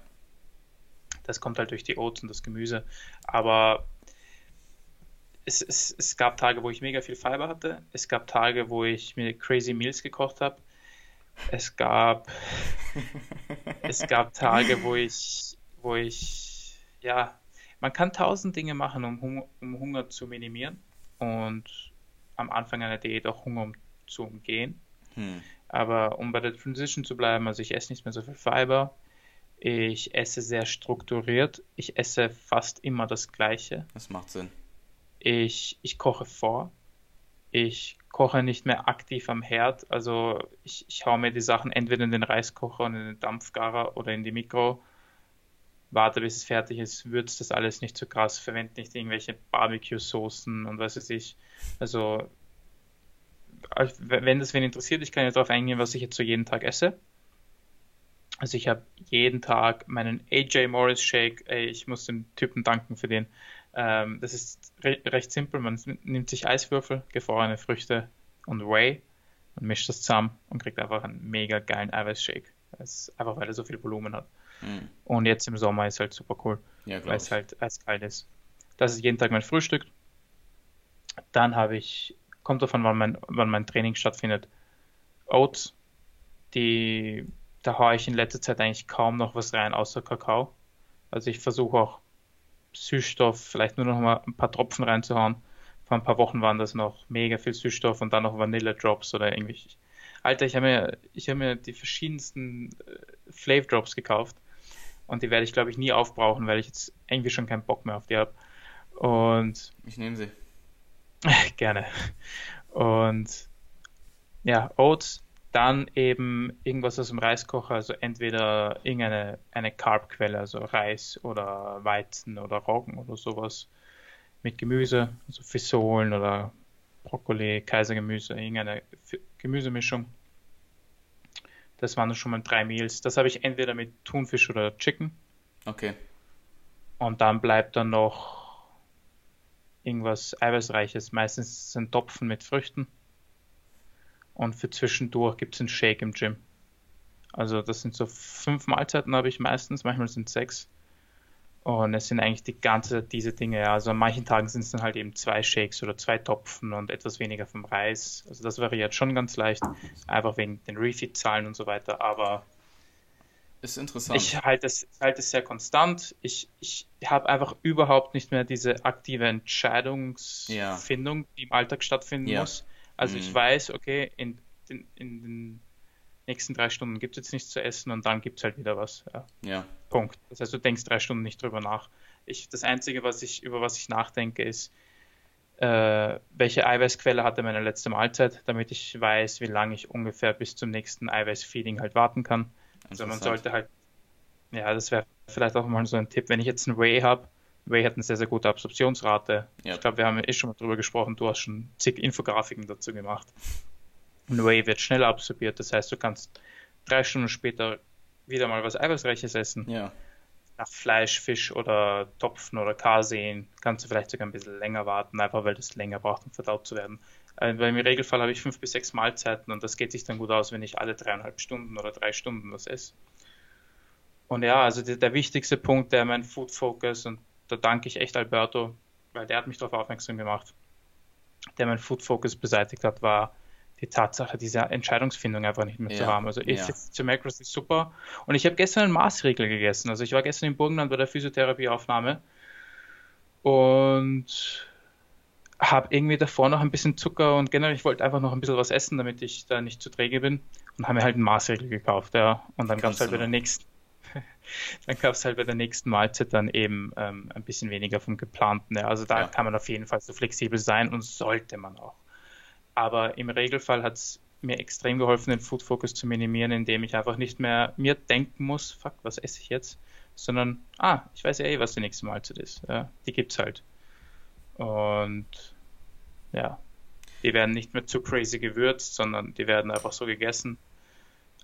Das kommt halt durch die Oats und das Gemüse. Aber es, es, es gab Tage, wo ich mega viel Fiber hatte. Es gab Tage, wo ich mir Crazy Meals gekocht habe. Es gab, es gab Tage, wo ich, wo ich, ja, man kann tausend Dinge machen, um Hunger, um Hunger zu minimieren und am Anfang einer Diät auch Hunger um, zu umgehen. Hm. Aber um bei der Transition zu bleiben, also ich esse nicht mehr so viel Fiber, ich esse sehr strukturiert, ich esse fast immer das Gleiche. Das macht Sinn. Ich, ich koche vor. Ich koche nicht mehr aktiv am Herd. Also ich, ich hau mir die Sachen entweder in den Reiskocher und in den Dampfgarer oder in die Mikro. Warte, bis es fertig ist, würzt das alles nicht so krass, verwende nicht irgendwelche Barbecue-Soßen und was weiß ich. Also, wenn das wen interessiert, ich kann ja darauf eingehen, was ich jetzt so jeden Tag esse. Also ich habe jeden Tag meinen AJ Morris Shake. Ey, ich muss dem Typen danken für den. Ähm, das ist re recht simpel. Man nimmt sich Eiswürfel, gefrorene Früchte und Whey und mischt das zusammen und kriegt einfach einen mega geilen Eiweißshake. einfach weil er so viel Volumen hat. Mhm. Und jetzt im Sommer ist halt super cool, ja, weil es halt eiskalt ist. Das ist jeden Tag mein Frühstück. Dann habe ich, kommt davon, wann mein, wann mein Training stattfindet, Oats. Die, da haue ich in letzter Zeit eigentlich kaum noch was rein, außer Kakao. Also ich versuche auch Süßstoff, vielleicht nur noch mal ein paar Tropfen reinzuhauen. Vor ein paar Wochen waren das noch mega viel Süßstoff und dann noch Vanille Drops oder irgendwie. Alter, ich habe mir, ich habe mir die verschiedensten äh, Flav Drops gekauft und die werde ich glaube ich nie aufbrauchen, weil ich jetzt irgendwie schon keinen Bock mehr auf die habe. Und ich nehme sie. gerne. Und ja, Oats dann eben irgendwas aus dem Reiskocher, also entweder irgendeine eine Carbquelle, also Reis oder Weizen oder Roggen oder sowas mit Gemüse, also Fisolen oder Brokkoli, Kaisergemüse, irgendeine Gemüsemischung. Das waren schon mal drei Meals. Das habe ich entweder mit Thunfisch oder Chicken. Okay. Und dann bleibt dann noch irgendwas Eiweißreiches. Meistens sind Topfen mit Früchten. Und für zwischendurch gibt es einen Shake im Gym. Also das sind so fünf Mahlzeiten habe ich meistens, manchmal sind es sechs. Und es sind eigentlich die ganze diese Dinge. Also an manchen Tagen sind es dann halt eben zwei Shakes oder zwei Topfen und etwas weniger vom Reis. Also das variiert schon ganz leicht, einfach wegen den Refit-Zahlen und so weiter. Aber ist interessant. Ich halte es, halte es sehr konstant. Ich, ich habe einfach überhaupt nicht mehr diese aktive Entscheidungsfindung, ja. die im Alltag stattfinden ja. muss. Also mhm. ich weiß, okay, in, in, in, den nächsten drei Stunden gibt es jetzt nichts zu essen und dann gibt es halt wieder was. Ja. ja. Punkt. Das heißt, du denkst drei Stunden nicht drüber nach. Ich, das Einzige, was ich, über was ich nachdenke, ist, äh, welche Eiweißquelle hatte meine letzte Mahlzeit, damit ich weiß, wie lange ich ungefähr bis zum nächsten Eiweißfeeding halt warten kann. Also man sollte halt, ja, das wäre vielleicht auch mal so ein Tipp, wenn ich jetzt ein Whey habe, Whey hat eine sehr, sehr gute Absorptionsrate. Ja. Ich glaube, wir haben eh schon mal drüber gesprochen. Du hast schon zig Infografiken dazu gemacht. Und Whey wird schneller absorbiert. Das heißt, du kannst drei Stunden später wieder mal was Eiweißreiches essen. Ja. Nach Fleisch, Fisch oder Topfen oder Karseen kannst du vielleicht sogar ein bisschen länger warten, einfach weil das länger braucht, um verdaut zu werden. Äh, weil im Regelfall habe ich fünf bis sechs Mahlzeiten und das geht sich dann gut aus, wenn ich alle dreieinhalb Stunden oder drei Stunden was esse. Und ja, also der, der wichtigste Punkt, der mein Food Focus und da danke ich echt Alberto, weil der hat mich darauf aufmerksam gemacht, der mein Food Focus beseitigt hat, war die Tatsache, diese Entscheidungsfindung einfach nicht mehr ja, zu haben. Also ich ja. zu Macros ist super. Und ich habe gestern einen Maßregel gegessen. Also ich war gestern in Burgenland bei der Physiotherapieaufnahme und habe irgendwie davor noch ein bisschen Zucker und generell, ich wollte einfach noch ein bisschen was essen, damit ich da nicht zu träge bin und habe mir halt einen Maßregel gekauft, ja. Und dann gab es halt bei der nächsten, dann gab es halt bei der nächsten Mahlzeit dann eben ähm, ein bisschen weniger vom geplanten. Ja. Also da ja. kann man auf jeden Fall so flexibel sein und sollte man auch. Aber im Regelfall hat es mir extrem geholfen, den Food Focus zu minimieren, indem ich einfach nicht mehr mir denken muss, fuck, was esse ich jetzt? Sondern, ah, ich weiß ja eh, was die nächste Mahlzeit ist. Ja, die gibt's halt. Und ja, die werden nicht mehr zu crazy gewürzt, sondern die werden einfach so gegessen.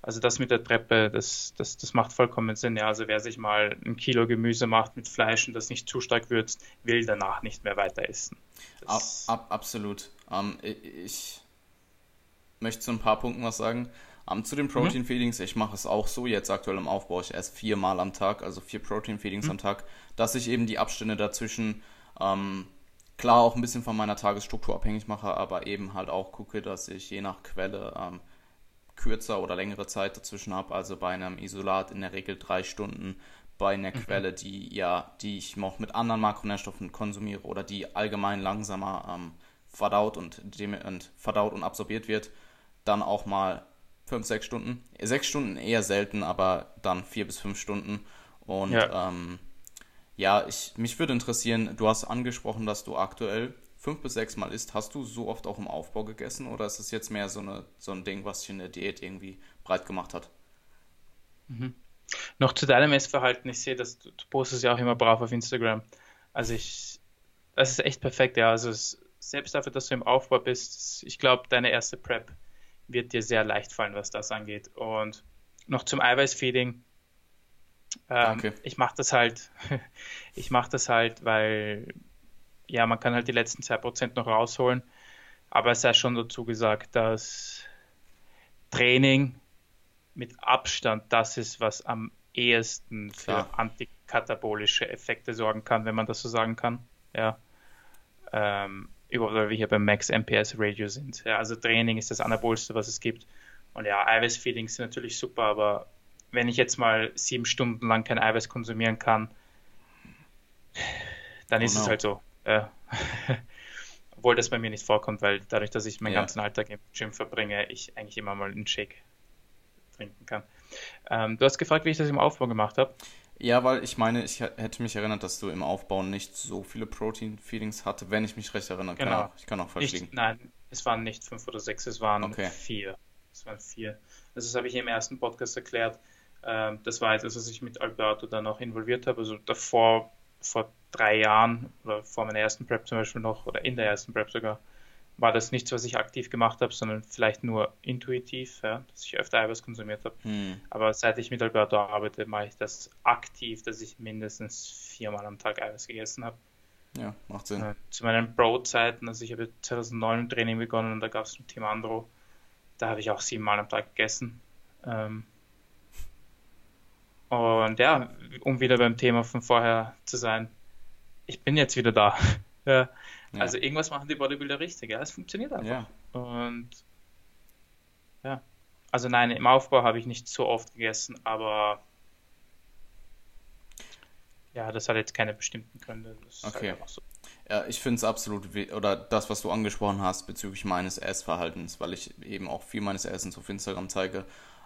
Also das mit der Treppe, das, das, das macht vollkommen Sinn. Ja, also wer sich mal ein Kilo Gemüse macht mit Fleisch und das nicht zu stark würzt, will danach nicht mehr weiter essen. Ab, ab, absolut. Ähm, ich möchte zu ein paar Punkten was sagen. Ähm, zu den mhm. Protein Feedings, ich mache es auch so jetzt aktuell im Aufbau. Ich esse viermal am Tag, also vier Protein Feedings mhm. am Tag, dass ich eben die Abstände dazwischen ähm, klar auch ein bisschen von meiner Tagesstruktur abhängig mache, aber eben halt auch gucke, dass ich je nach Quelle ähm, kürzer oder längere Zeit dazwischen habe. Also bei einem Isolat in der Regel drei Stunden, bei einer mhm. Quelle, die ja, die ich noch mit anderen Makronährstoffen konsumiere oder die allgemein langsamer ähm, verdaut und, und verdaut und absorbiert wird, dann auch mal fünf, sechs Stunden. Sechs Stunden eher selten, aber dann vier bis fünf Stunden. Und ja, ähm, ja ich, mich würde interessieren, du hast angesprochen, dass du aktuell fünf bis sechs Mal isst, hast du so oft auch im Aufbau gegessen oder ist es jetzt mehr so, eine, so ein Ding, was sich in der Diät irgendwie breit gemacht hat? Mhm. Noch zu deinem Essverhalten, ich sehe, dass du, du postest ja auch immer brav auf Instagram. Also ich, das ist echt perfekt, ja. Also es, selbst dafür, dass du im Aufbau bist, ich glaube, deine erste Prep wird dir sehr leicht fallen, was das angeht. Und noch zum Eiweißfeeding. Ähm, ich mache das halt, ich mache das halt, weil ja, man kann halt die letzten 2% noch rausholen. Aber es sei schon dazu gesagt, dass Training mit Abstand das ist, was am ehesten für Klar. antikatabolische Effekte sorgen kann, wenn man das so sagen kann. Ja. Ähm, weil wir hier beim Max MPS Radio sind. Ja, also Training ist das Anabolste, was es gibt. Und ja, Eiweißfeedings sind natürlich super, aber wenn ich jetzt mal sieben Stunden lang kein Eiweiß konsumieren kann, dann oh ist no. es halt so. Äh, obwohl das bei mir nicht vorkommt, weil dadurch, dass ich meinen ja. ganzen Alltag im Gym verbringe, ich eigentlich immer mal einen Shake trinken kann. Ähm, du hast gefragt, wie ich das im Aufbau gemacht habe. Ja, weil ich meine, ich hätte mich erinnert, dass du im Aufbau nicht so viele Protein-Feedings hatte, wenn ich mich recht erinnere. Genau. Kann auch, ich kann auch falsch liegen. Nein, es waren nicht fünf oder sechs, es waren okay. vier. Es waren vier. Also das habe ich im ersten Podcast erklärt. Ähm, das war jetzt, als ich mit Alberto dann auch involviert habe. Also davor, vor drei Jahren oder vor meiner ersten Prep zum Beispiel noch, oder in der ersten Prep sogar, war das nichts, was ich aktiv gemacht habe, sondern vielleicht nur intuitiv, ja, dass ich öfter Eiweiß konsumiert habe. Hm. Aber seit ich mit Alberto arbeite, mache ich das aktiv, dass ich mindestens viermal am Tag Eiweiß gegessen habe. Ja, macht Sinn. Zu meinen Pro-Zeiten, also ich habe 2009 im Training begonnen und da gab es ein Team Andro, da habe ich auch siebenmal am Tag gegessen. Ähm, und ja, um wieder beim Thema von vorher zu sein, ich bin jetzt wieder da. ja. Ja. Also irgendwas machen die Bodybuilder richtig, ja, es funktioniert einfach. Ja. Und ja, also nein, im Aufbau habe ich nicht so oft gegessen, aber ja, das hat jetzt keine bestimmten Gründe. Halt okay. Halt so. Ja, ich finde es absolut, oder das, was du angesprochen hast bezüglich meines Essverhaltens, weil ich eben auch viel meines Essens auf Instagram zeige.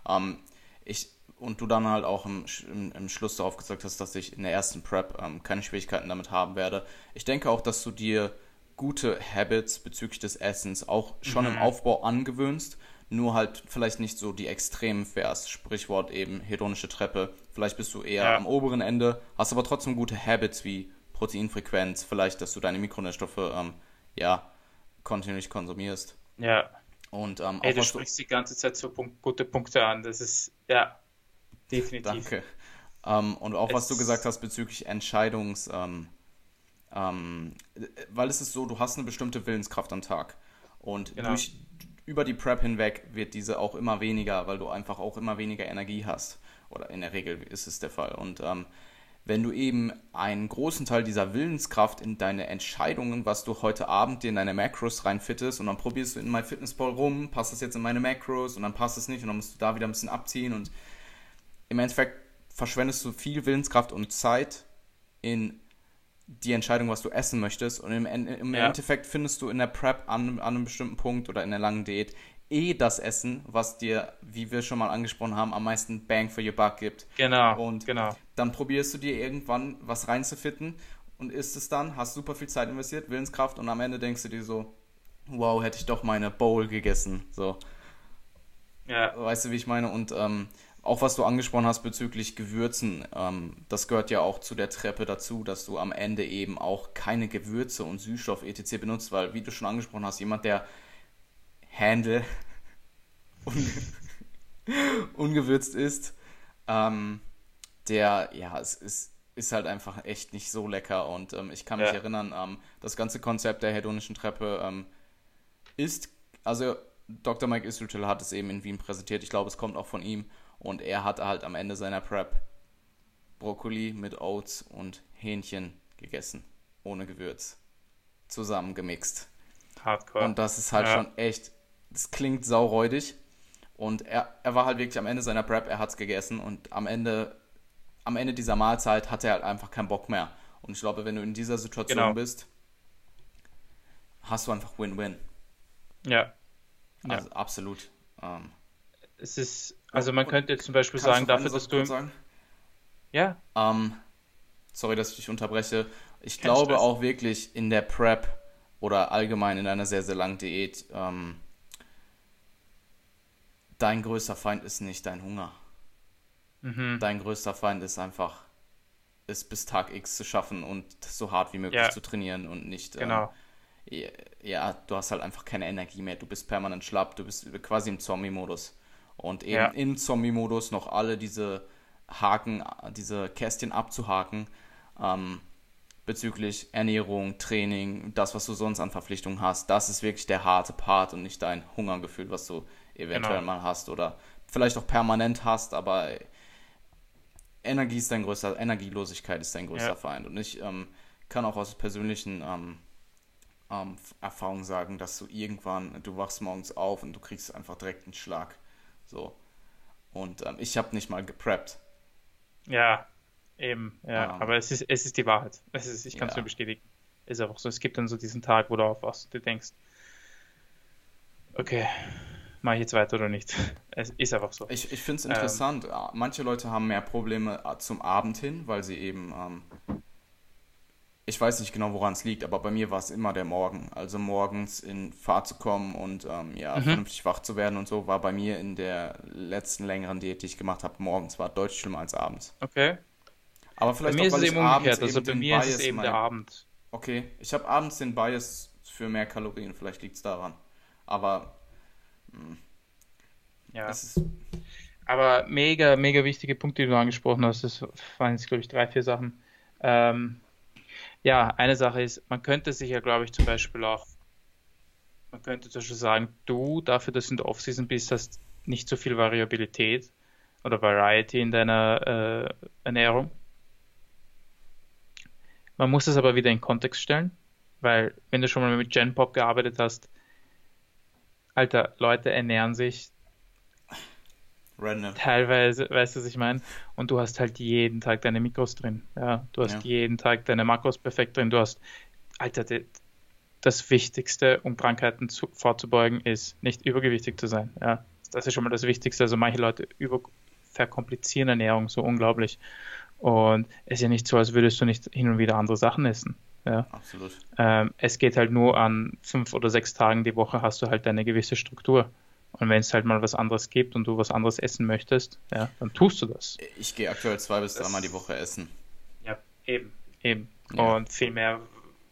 Ähm, ich, und du dann halt auch im, im, im, Schluss darauf gesagt hast, dass ich in der ersten Prep ähm, keine Schwierigkeiten damit haben werde. Ich denke auch, dass du dir gute Habits bezüglich des Essens auch schon mhm. im Aufbau angewöhnst, nur halt vielleicht nicht so die Extremen fährst. Sprichwort eben hedonische Treppe. Vielleicht bist du eher ja. am oberen Ende, hast aber trotzdem gute Habits wie Proteinfrequenz, vielleicht, dass du deine Mikronährstoffe ähm, ja kontinuierlich konsumierst. Ja. Und ähm, Ey, du sprichst du... die ganze Zeit so Punkt, gute Punkte an. Das ist ja definitiv. Danke. Ähm, und auch es... was du gesagt hast bezüglich Entscheidungs ähm, ähm, weil es ist so, du hast eine bestimmte Willenskraft am Tag. Und genau. durch, über die Prep hinweg wird diese auch immer weniger, weil du einfach auch immer weniger Energie hast. Oder in der Regel ist es der Fall. Und ähm, wenn du eben einen großen Teil dieser Willenskraft in deine Entscheidungen, was du heute Abend dir in deine Macros reinfittest und dann probierst du in MyFitnessPal rum, passt das jetzt in meine Macros und dann passt es nicht und dann musst du da wieder ein bisschen abziehen und im Endeffekt verschwendest du viel Willenskraft und Zeit in die Entscheidung, was du essen möchtest. Und im, im ja. Endeffekt findest du in der Prep an, an einem bestimmten Punkt oder in der langen Diät eh das Essen, was dir, wie wir schon mal angesprochen haben, am meisten Bang for your Buck gibt. Genau. Und genau. dann probierst du dir irgendwann was reinzufitten und isst es dann, hast super viel Zeit investiert, Willenskraft und am Ende denkst du dir so, wow, hätte ich doch meine Bowl gegessen. So. Ja. Weißt du, wie ich meine? Und ähm, auch was du angesprochen hast bezüglich Gewürzen, ähm, das gehört ja auch zu der Treppe dazu, dass du am Ende eben auch keine Gewürze und Süßstoff etc. benutzt, weil, wie du schon angesprochen hast, jemand, der Handle ungewürzt ist, ähm, der, ja, es ist, ist halt einfach echt nicht so lecker und ähm, ich kann mich ja. erinnern, ähm, das ganze Konzept der hedonischen Treppe ähm, ist, also Dr. Mike Israel hat es eben in Wien präsentiert, ich glaube, es kommt auch von ihm und er hat halt am Ende seiner Prep Brokkoli mit Oats und Hähnchen gegessen. Ohne Gewürz. Zusammengemixt. Hardcore. Und das ist halt ja. schon echt, das klingt sauräudig. Und er, er war halt wirklich am Ende seiner Prep, er hat es gegessen und am Ende, am Ende dieser Mahlzeit hat er halt einfach keinen Bock mehr. Und ich glaube, wenn du in dieser Situation genau. bist, hast du einfach Win-Win. Ja. Also ja. absolut. Ähm, es ist, also man könnte jetzt zum Beispiel sagen, dafür, dass du. Sagen? Ja. Ähm, sorry, dass ich dich unterbreche. Ich Kein glaube Stress. auch wirklich in der Prep oder allgemein in einer sehr, sehr langen Diät, ähm, dein größter Feind ist nicht dein Hunger. Mhm. Dein größter Feind ist einfach, es bis Tag X zu schaffen und so hart wie möglich ja. zu trainieren und nicht. Genau. Ähm, ja, du hast halt einfach keine Energie mehr. Du bist permanent schlapp. Du bist quasi im Zombie-Modus. Und eben ja. im Zombie-Modus noch alle diese Haken, diese Kästchen abzuhaken. Ähm, bezüglich Ernährung, Training, das, was du sonst an Verpflichtungen hast, das ist wirklich der harte Part und nicht dein Hungergefühl, was du eventuell genau. mal hast oder vielleicht auch permanent hast, aber Energie ist dein größter, Energielosigkeit ist dein größter ja. Feind. Und ich ähm, kann auch aus persönlichen ähm, ähm, Erfahrungen sagen, dass du irgendwann, du wachst morgens auf und du kriegst einfach direkt einen Schlag. So. Und ähm, ich habe nicht mal gepreppt. Ja, Eben, ja. Um, aber es ist, es ist die Wahrheit. Es ist, ich kann es ja. nur bestätigen. Ist einfach so. Es gibt dann so diesen Tag, wo du aufwachst und du denkst, okay, mache ich jetzt weiter oder nicht? Es ist einfach so. Ich, ich finde es interessant. Ähm, Manche Leute haben mehr Probleme äh, zum Abend hin, weil sie eben ähm, ich weiß nicht genau, woran es liegt, aber bei mir war es immer der Morgen. Also morgens in Fahrt zu kommen und ähm, ja, mhm. vernünftig wach zu werden und so, war bei mir in der letzten längeren Diät, die ich gemacht habe, morgens war deutlich schlimmer als abends. Okay. Aber vielleicht bei mir auch, ist es eben umgekehrt, also bei mir Bias ist es eben mein... der Abend. Okay, ich habe abends den Bias für mehr Kalorien, vielleicht liegt es daran. Aber mh, hm, ja. Ist... Aber mega, mega wichtige Punkte, die du angesprochen hast, das waren jetzt, glaube ich, drei, vier Sachen. Ähm, ja, eine Sache ist, man könnte sich ja, glaube ich, zum Beispiel auch, man könnte zum Beispiel sagen, du, dafür, dass du in der Offseason bist, hast nicht so viel Variabilität oder Variety in deiner äh, Ernährung. Man muss es aber wieder in Kontext stellen, weil wenn du schon mal mit Genpop gearbeitet hast, Alter, Leute ernähren sich Random. teilweise, weißt du, was ich meine? Und du hast halt jeden Tag deine Mikros drin. Ja, du hast ja. jeden Tag deine Makros perfekt drin. Du hast, Alter, das Wichtigste, um Krankheiten zu, vorzubeugen, ist nicht übergewichtig zu sein. Ja, das ist schon mal das Wichtigste. Also manche Leute über, verkomplizieren Ernährung so unglaublich. Und es ist ja nicht so, als würdest du nicht hin und wieder andere Sachen essen. Ja. Absolut. Ähm, es geht halt nur an fünf oder sechs Tagen die Woche hast du halt eine gewisse Struktur. Und wenn es halt mal was anderes gibt und du was anderes essen möchtest, ja, dann tust du das. Ich gehe aktuell zwei bis dreimal die Woche essen. Ja, eben, eben. Ja. Und viel mehr,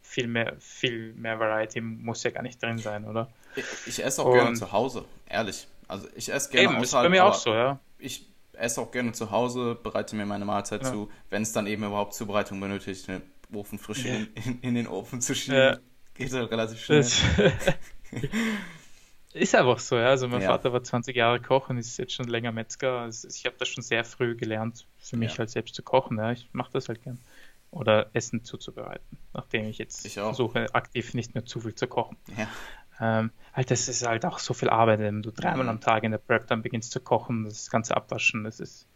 viel mehr, viel mehr Variety muss ja gar nicht drin sein, oder? Ich, ich esse auch und gerne zu Hause, ehrlich. Also ich esse gerne eben, außerhalb. Ist bei mir auch so, ja. Ich esse auch gerne zu Hause, bereite mir meine Mahlzeit ja. zu, wenn es dann eben überhaupt Zubereitung benötigt, eine Ofenfrische ja. in, in, den Ofen zu schieben. Ja. Geht halt relativ schnell. ist einfach so, ja. Also mein Vater war 20 Jahre Koch und ist jetzt schon länger Metzger. Also ich habe das schon sehr früh gelernt, für mich halt selbst zu kochen. Ja. Ich mache das halt gern. Oder Essen zuzubereiten, nachdem ich jetzt ich versuche, aktiv nicht mehr zu viel zu kochen. Ja. Ähm, halt, das ist halt auch so viel Arbeit, wenn du dreimal am Tag in der Prep dann beginnst zu kochen, das ganze Abwaschen, das ist,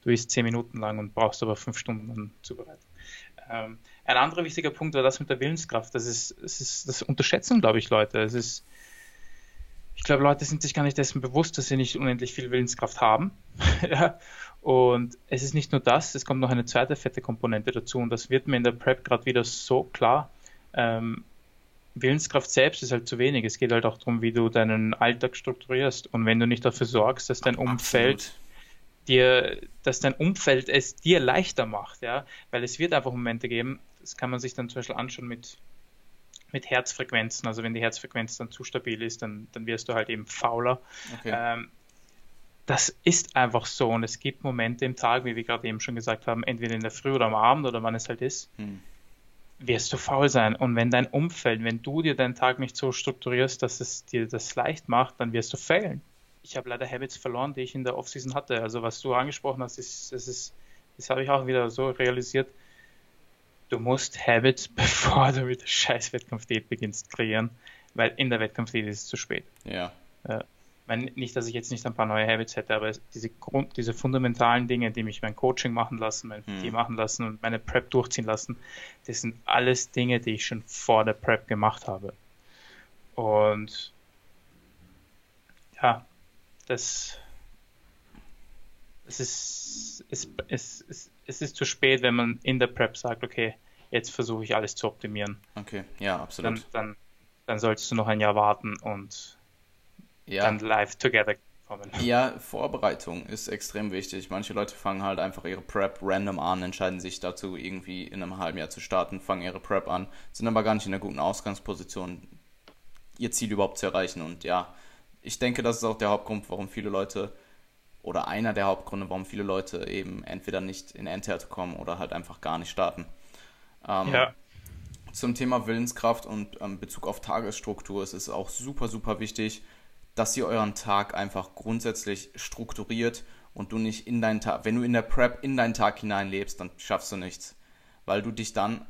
du isst zehn Minuten lang und brauchst aber fünf Stunden dann zubereiten. Ähm, ein anderer wichtiger Punkt war das mit der Willenskraft. Das ist, das ist, das unterschätzen, glaube ich, Leute. Es ist, ich glaube, Leute sind sich gar nicht dessen bewusst, dass sie nicht unendlich viel Willenskraft haben. ja. Und es ist nicht nur das, es kommt noch eine zweite fette Komponente dazu und das wird mir in der Prep gerade wieder so klar. Ähm, Willenskraft selbst ist halt zu wenig. Es geht halt auch darum, wie du deinen Alltag strukturierst. Und wenn du nicht dafür sorgst, dass dein Umfeld dir, dass dein Umfeld es dir leichter macht, ja, weil es wird einfach Momente geben, das kann man sich dann zum Beispiel anschauen mit, mit Herzfrequenzen. Also wenn die Herzfrequenz dann zu stabil ist, dann, dann wirst du halt eben fauler. Okay. Ähm, das ist einfach so. Und es gibt Momente im Tag, wie wir gerade eben schon gesagt haben, entweder in der Früh oder am Abend oder wann es halt ist. Hm wirst du faul sein. Und wenn dein Umfeld, wenn du dir deinen Tag nicht so strukturierst, dass es dir das leicht macht, dann wirst du failen. Ich habe leider Habits verloren, die ich in der Offseason hatte. Also was du angesprochen hast, ist, das ist, das habe ich auch wieder so realisiert. Du musst Habits, bevor du mit der scheiß Wettkampfdiät beginnst, kreieren, weil in der Wettkampfdiät ist es zu spät. Ja. ja meine, nicht, dass ich jetzt nicht ein paar neue Habits hätte, aber diese Grund, diese fundamentalen Dinge, die mich mein Coaching machen lassen, mein PT hm. machen lassen und meine Prep durchziehen lassen, das sind alles Dinge, die ich schon vor der Prep gemacht habe. Und ja, das, das ist, es, es, es, es ist zu spät, wenn man in der Prep sagt, okay, jetzt versuche ich alles zu optimieren. Okay, ja, absolut. Dann, dann dann solltest du noch ein Jahr warten und ja. dann live together kommen. Ja, Vorbereitung ist extrem wichtig. Manche Leute fangen halt einfach ihre Prep random an, entscheiden sich dazu, irgendwie in einem halben Jahr zu starten, fangen ihre Prep an, sind aber gar nicht in einer guten Ausgangsposition, ihr Ziel überhaupt zu erreichen. Und ja, ich denke, das ist auch der Hauptgrund, warum viele Leute oder einer der Hauptgründe, warum viele Leute eben entweder nicht in NTR kommen oder halt einfach gar nicht starten. Ähm, ja. Zum Thema Willenskraft und ähm, Bezug auf Tagesstruktur ist es auch super, super wichtig, dass ihr euren Tag einfach grundsätzlich strukturiert und du nicht in deinen Tag, wenn du in der Prep in deinen Tag hineinlebst, dann schaffst du nichts. Weil du dich dann,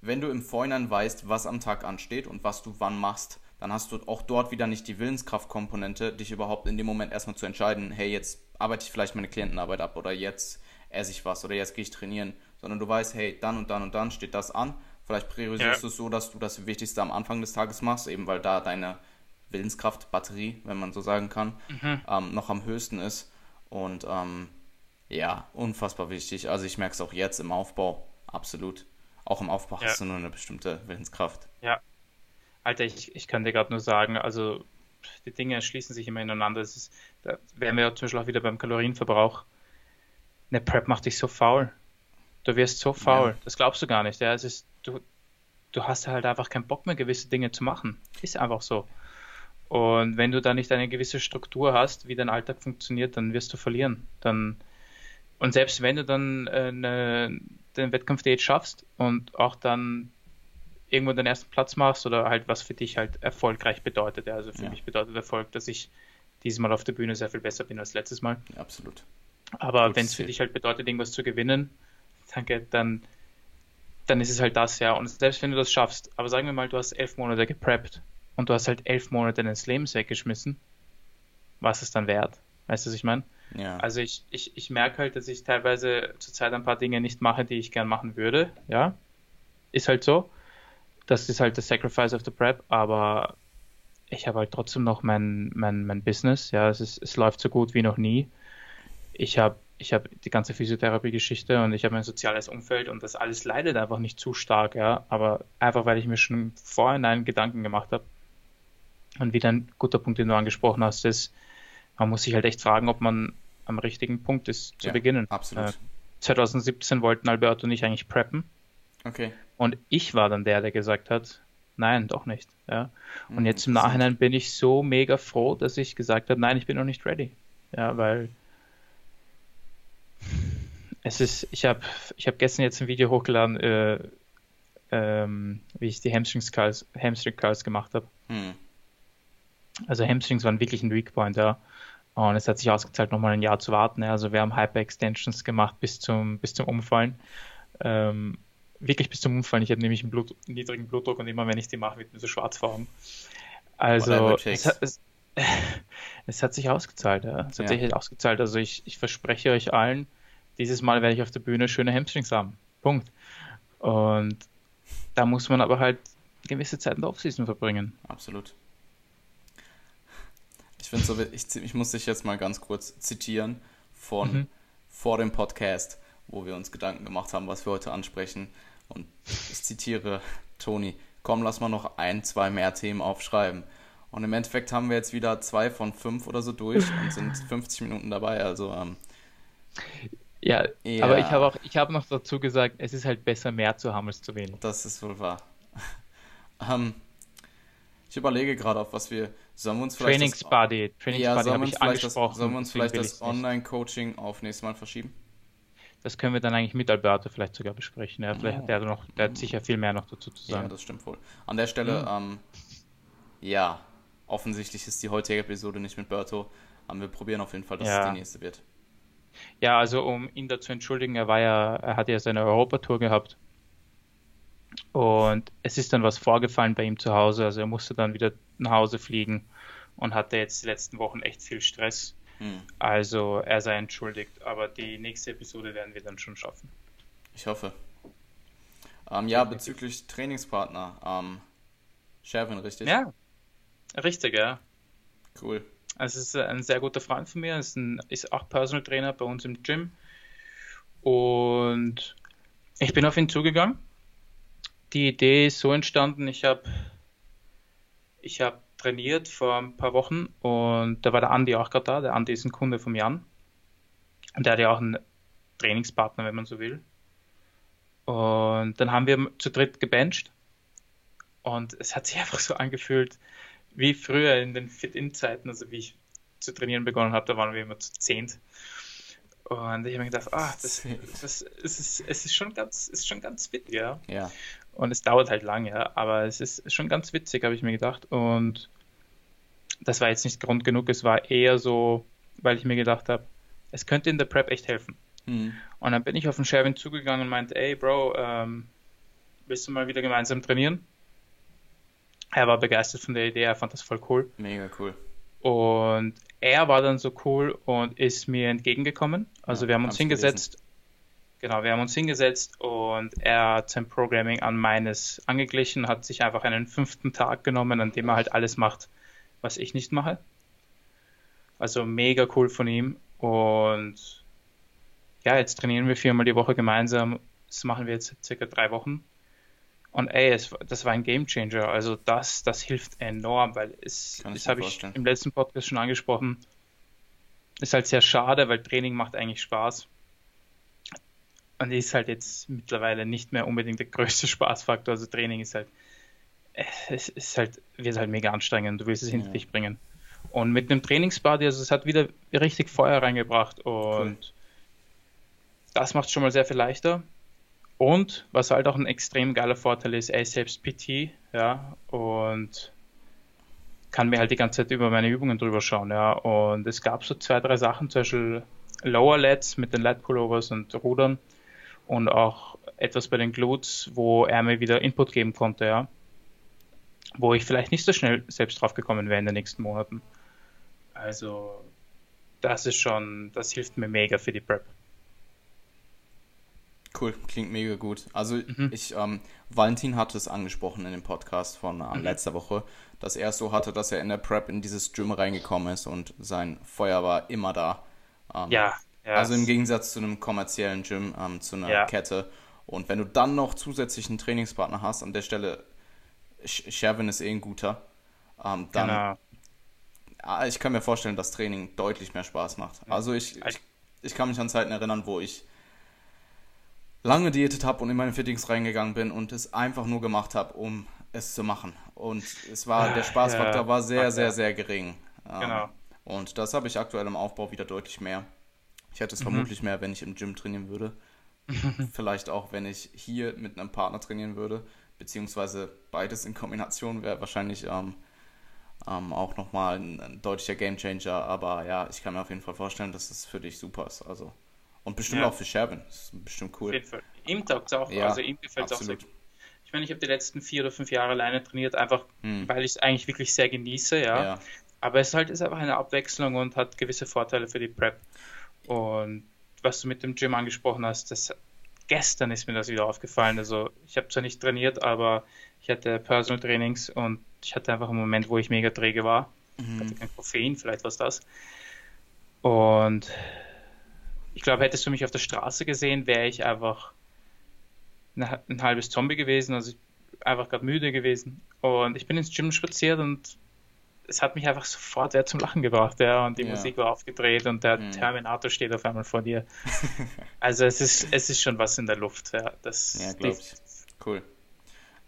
wenn du im Vorhinein weißt, was am Tag ansteht und was du wann machst, dann hast du auch dort wieder nicht die Willenskraftkomponente, dich überhaupt in dem Moment erstmal zu entscheiden, hey, jetzt arbeite ich vielleicht meine Klientenarbeit ab oder jetzt esse ich was oder jetzt gehe ich trainieren, sondern du weißt, hey, dann und dann und dann steht das an. Vielleicht priorisierst ja. du es so, dass du das Wichtigste am Anfang des Tages machst, eben weil da deine Willenskraft, Batterie, wenn man so sagen kann, mhm. ähm, noch am höchsten ist. Und ähm, ja, unfassbar wichtig. Also ich merke es auch jetzt im Aufbau, absolut. Auch im Aufbau ja. hast du nur eine bestimmte Willenskraft. Ja, Alter, ich, ich kann dir gerade nur sagen, also die Dinge schließen sich immer ineinander. Ist, da wären wir ja zum Beispiel auch wieder beim Kalorienverbrauch. Eine Prep macht dich so faul. Du wirst so faul. Ja. Das glaubst du gar nicht. Ja, es ist, du, du hast halt einfach keinen Bock mehr, gewisse Dinge zu machen. Ist einfach so. Und wenn du da nicht eine gewisse Struktur hast, wie dein Alltag funktioniert, dann wirst du verlieren. Dann, und selbst wenn du dann äh, eine, den Wettkampf-Date schaffst und auch dann irgendwo den ersten Platz machst oder halt was für dich halt erfolgreich bedeutet. Also für ja. mich bedeutet Erfolg, dass ich dieses Mal auf der Bühne sehr viel besser bin als letztes Mal. Ja, absolut. Aber wenn es für dich halt bedeutet, irgendwas zu gewinnen, danke, dann, dann ist es halt das, ja. Und selbst wenn du das schaffst, aber sagen wir mal, du hast elf Monate gepreppt und du hast halt elf Monate deines Lebens weggeschmissen, was ist dann wert? Weißt du, was ich meine? Ja. Also ich, ich, ich merke halt, dass ich teilweise zurzeit ein paar Dinge nicht mache, die ich gern machen würde, ja. Ist halt so das ist halt das Sacrifice of the Prep, aber ich habe halt trotzdem noch mein, mein, mein Business. Ja, es, ist, es läuft so gut wie noch nie. Ich habe ich hab die ganze Physiotherapie-Geschichte und ich habe mein soziales Umfeld und das alles leidet einfach nicht zu stark, ja. Aber einfach, weil ich mir schon vorhinein Gedanken gemacht habe. Und wieder ein guter Punkt, den du angesprochen hast, ist, man muss sich halt echt fragen, ob man am richtigen Punkt ist zu ja, beginnen. Absolut. Äh, 2017 wollten Alberto und ich eigentlich preppen. Okay. Und ich war dann der, der gesagt hat, nein, doch nicht. Ja. Und mhm, jetzt im Nachhinein bin ich so mega froh, dass ich gesagt habe, nein, ich bin noch nicht ready. Ja, weil es ist, ich habe ich hab gestern jetzt ein Video hochgeladen, äh, ähm, wie ich die Hamstring Curls, Hamstring gemacht habe. Mhm. Also Hamstrings waren wirklich ein Weak Point, ja. Und es hat sich ausgezahlt, nochmal ein Jahr zu warten. Ja. Also wir haben Hyper Extensions gemacht bis zum, bis zum Umfallen. Ähm, wirklich bis zum Umfallen. Ich habe nämlich einen, Blut, einen, niedrigen Blutdruck und immer wenn ich die mache, wird mir so schwarz vor Augen. Also es hat, es, es hat, sich ausgezahlt, ja. Es hat ja. sich ausgezahlt. Also ich, ich verspreche euch allen, dieses Mal werde ich auf der Bühne schöne Hamstrings haben. Punkt. Und da muss man aber halt gewisse Zeit in der Offseason verbringen. Absolut. Ich finde so, ich, ich muss dich jetzt mal ganz kurz zitieren von mhm. vor dem Podcast, wo wir uns Gedanken gemacht haben, was wir heute ansprechen. Und ich zitiere Toni, komm, lass mal noch ein, zwei mehr Themen aufschreiben. Und im Endeffekt haben wir jetzt wieder zwei von fünf oder so durch und sind 50 Minuten dabei. Also ähm, ja, ja, aber ich habe auch, ich habe noch dazu gesagt, es ist halt besser, mehr zu haben als zu wenig. Das ist wohl wahr. ähm, ich überlege gerade, auf was wir. Sollen wir uns vielleicht. Trainingsbody. Trainingsbody ja, habe ich angesprochen. Das, sollen wir uns vielleicht das Online-Coaching auf nächstes Mal verschieben? Das können wir dann eigentlich mit Alberto vielleicht sogar besprechen. Ja, vielleicht oh. hat er noch, der hat sicher viel mehr noch dazu zu sagen. Ja, das stimmt wohl. An der Stelle, mhm. ähm, ja, offensichtlich ist die heutige Episode nicht mit Berto. Ähm, wir probieren auf jeden Fall, dass ja. es die nächste wird. Ja, also um ihn dazu entschuldigen, er war ja, er hat ja seine Europatour gehabt. Und es ist dann was vorgefallen bei ihm zu Hause. Also er musste dann wieder nach Hause fliegen und hatte jetzt die letzten Wochen echt viel Stress. Hm. Also er sei entschuldigt, aber die nächste Episode werden wir dann schon schaffen. Ich hoffe. Ähm, ja, bezüglich Trainingspartner. Ähm, Sherwin, richtig? Ja, richtig, ja. Cool. Also es ist ein sehr guter Freund von mir, ist, ein, ist auch Personal Trainer bei uns im Gym. Und ich bin auf ihn zugegangen. Die Idee ist so entstanden, ich habe ich habe trainiert vor ein paar Wochen und da war der Andi auch gerade da. Der Andi ist ein Kunde vom Jan. Und der hat ja auch einen Trainingspartner, wenn man so will. Und dann haben wir zu dritt gebencht. Und es hat sich einfach so angefühlt, wie früher in den Fit-In-Zeiten, also wie ich zu trainieren begonnen habe, da waren wir immer zu zehnt. Und ich habe mir gedacht, ah, das, das, es, ist, es ist schon ganz, ist schon ganz witzig, ja. Ja. Und es dauert halt lang, ja, aber es ist schon ganz witzig, habe ich mir gedacht. Und das war jetzt nicht Grund genug, es war eher so, weil ich mir gedacht habe, es könnte in der Prep echt helfen. Mhm. Und dann bin ich auf den Sherwin zugegangen und meinte, ey Bro, ähm, willst du mal wieder gemeinsam trainieren? Er war begeistert von der Idee, er fand das voll cool. Mega cool. Und er war dann so cool und ist mir entgegengekommen. Also ja, wir haben uns hingesetzt. Gelesen. Genau, wir haben uns hingesetzt und er hat sein Programming an meines angeglichen, hat sich einfach einen fünften Tag genommen, an dem er halt alles macht, was ich nicht mache. Also mega cool von ihm. Und ja, jetzt trainieren wir viermal die Woche gemeinsam. Das machen wir jetzt circa drei Wochen. Und ey, es, das war ein Game Changer. Also das, das hilft enorm, weil es, das habe ich im letzten Podcast schon angesprochen. Ist halt sehr schade, weil Training macht eigentlich Spaß. Und ist halt jetzt mittlerweile nicht mehr unbedingt der größte Spaßfaktor. Also Training ist halt, es ist halt, wird halt mega anstrengend. Du willst es ja. hinter dich bringen. Und mit einem Trainingsbody, also es hat wieder richtig Feuer reingebracht und cool. das macht schon mal sehr viel leichter. Und was halt auch ein extrem geiler Vorteil ist, er ist selbst PT, ja, und kann mir halt die ganze Zeit über meine Übungen drüber schauen, ja. Und es gab so zwei, drei Sachen, zum Beispiel Lower Lets mit den Lat Pullovers und Rudern und auch etwas bei den Glutes, wo er mir wieder Input geben konnte, ja. Wo ich vielleicht nicht so schnell selbst drauf gekommen wäre in den nächsten Monaten. Also, das ist schon, das hilft mir mega für die Prep. Cool, klingt mega gut. Also mhm. ich, ähm, Valentin hatte es angesprochen in dem Podcast von äh, mhm. letzter Woche, dass er es so hatte, dass er in der Prep in dieses Gym reingekommen ist und sein Feuer war immer da. Ähm, ja, ja. Also im Gegensatz zu einem kommerziellen Gym, ähm, zu einer ja. Kette. Und wenn du dann noch zusätzlich einen Trainingspartner hast, an der Stelle, Sherwin ist eh ein guter, ähm, dann, genau. Ah, ich kann mir vorstellen, dass Training deutlich mehr Spaß macht. Also ich, ich, ich kann mich an Zeiten erinnern, wo ich lange diätet habe und in meine Fittings reingegangen bin und es einfach nur gemacht habe, um es zu machen. Und es war, der Spaßfaktor ja, war sehr, sehr, sehr gering. Ähm, genau. Und das habe ich aktuell im Aufbau wieder deutlich mehr. Ich hätte es mhm. vermutlich mehr, wenn ich im Gym trainieren würde. Vielleicht auch, wenn ich hier mit einem Partner trainieren würde. Beziehungsweise beides in Kombination wäre wahrscheinlich ähm, ähm, auch nochmal ein, ein deutlicher Gamechanger. Aber ja, ich kann mir auf jeden Fall vorstellen, dass es das für dich super ist. Also und bestimmt ja. auch für Sherwin. Das ist bestimmt cool. Auf jeden Fall. Ihm taugt es auch. Ja, also ihm gefällt es auch sehr gut. Ich meine, ich habe die letzten vier oder fünf Jahre alleine trainiert, einfach hm. weil ich es eigentlich wirklich sehr genieße, ja. ja. Aber es ist halt ist einfach eine Abwechslung und hat gewisse Vorteile für die Prep. Und was du mit dem Gym angesprochen hast, das gestern ist mir das wieder aufgefallen. Also ich habe zwar nicht trainiert, aber ich hatte Personal Trainings und ich hatte einfach einen Moment, wo ich mega träge war. Mhm. Hatte kein Koffein, vielleicht was das. Und ich glaube, hättest du mich auf der Straße gesehen, wäre ich einfach ein halbes Zombie gewesen, also einfach gerade müde gewesen. Und ich bin ins Gym spaziert und es hat mich einfach sofort ja, zum Lachen gebracht, ja, und die ja. Musik war aufgedreht und der mhm. Terminator steht auf einmal vor dir. also es ist, es ist schon was in der Luft, ja. Das ja, glaube ich. Cool.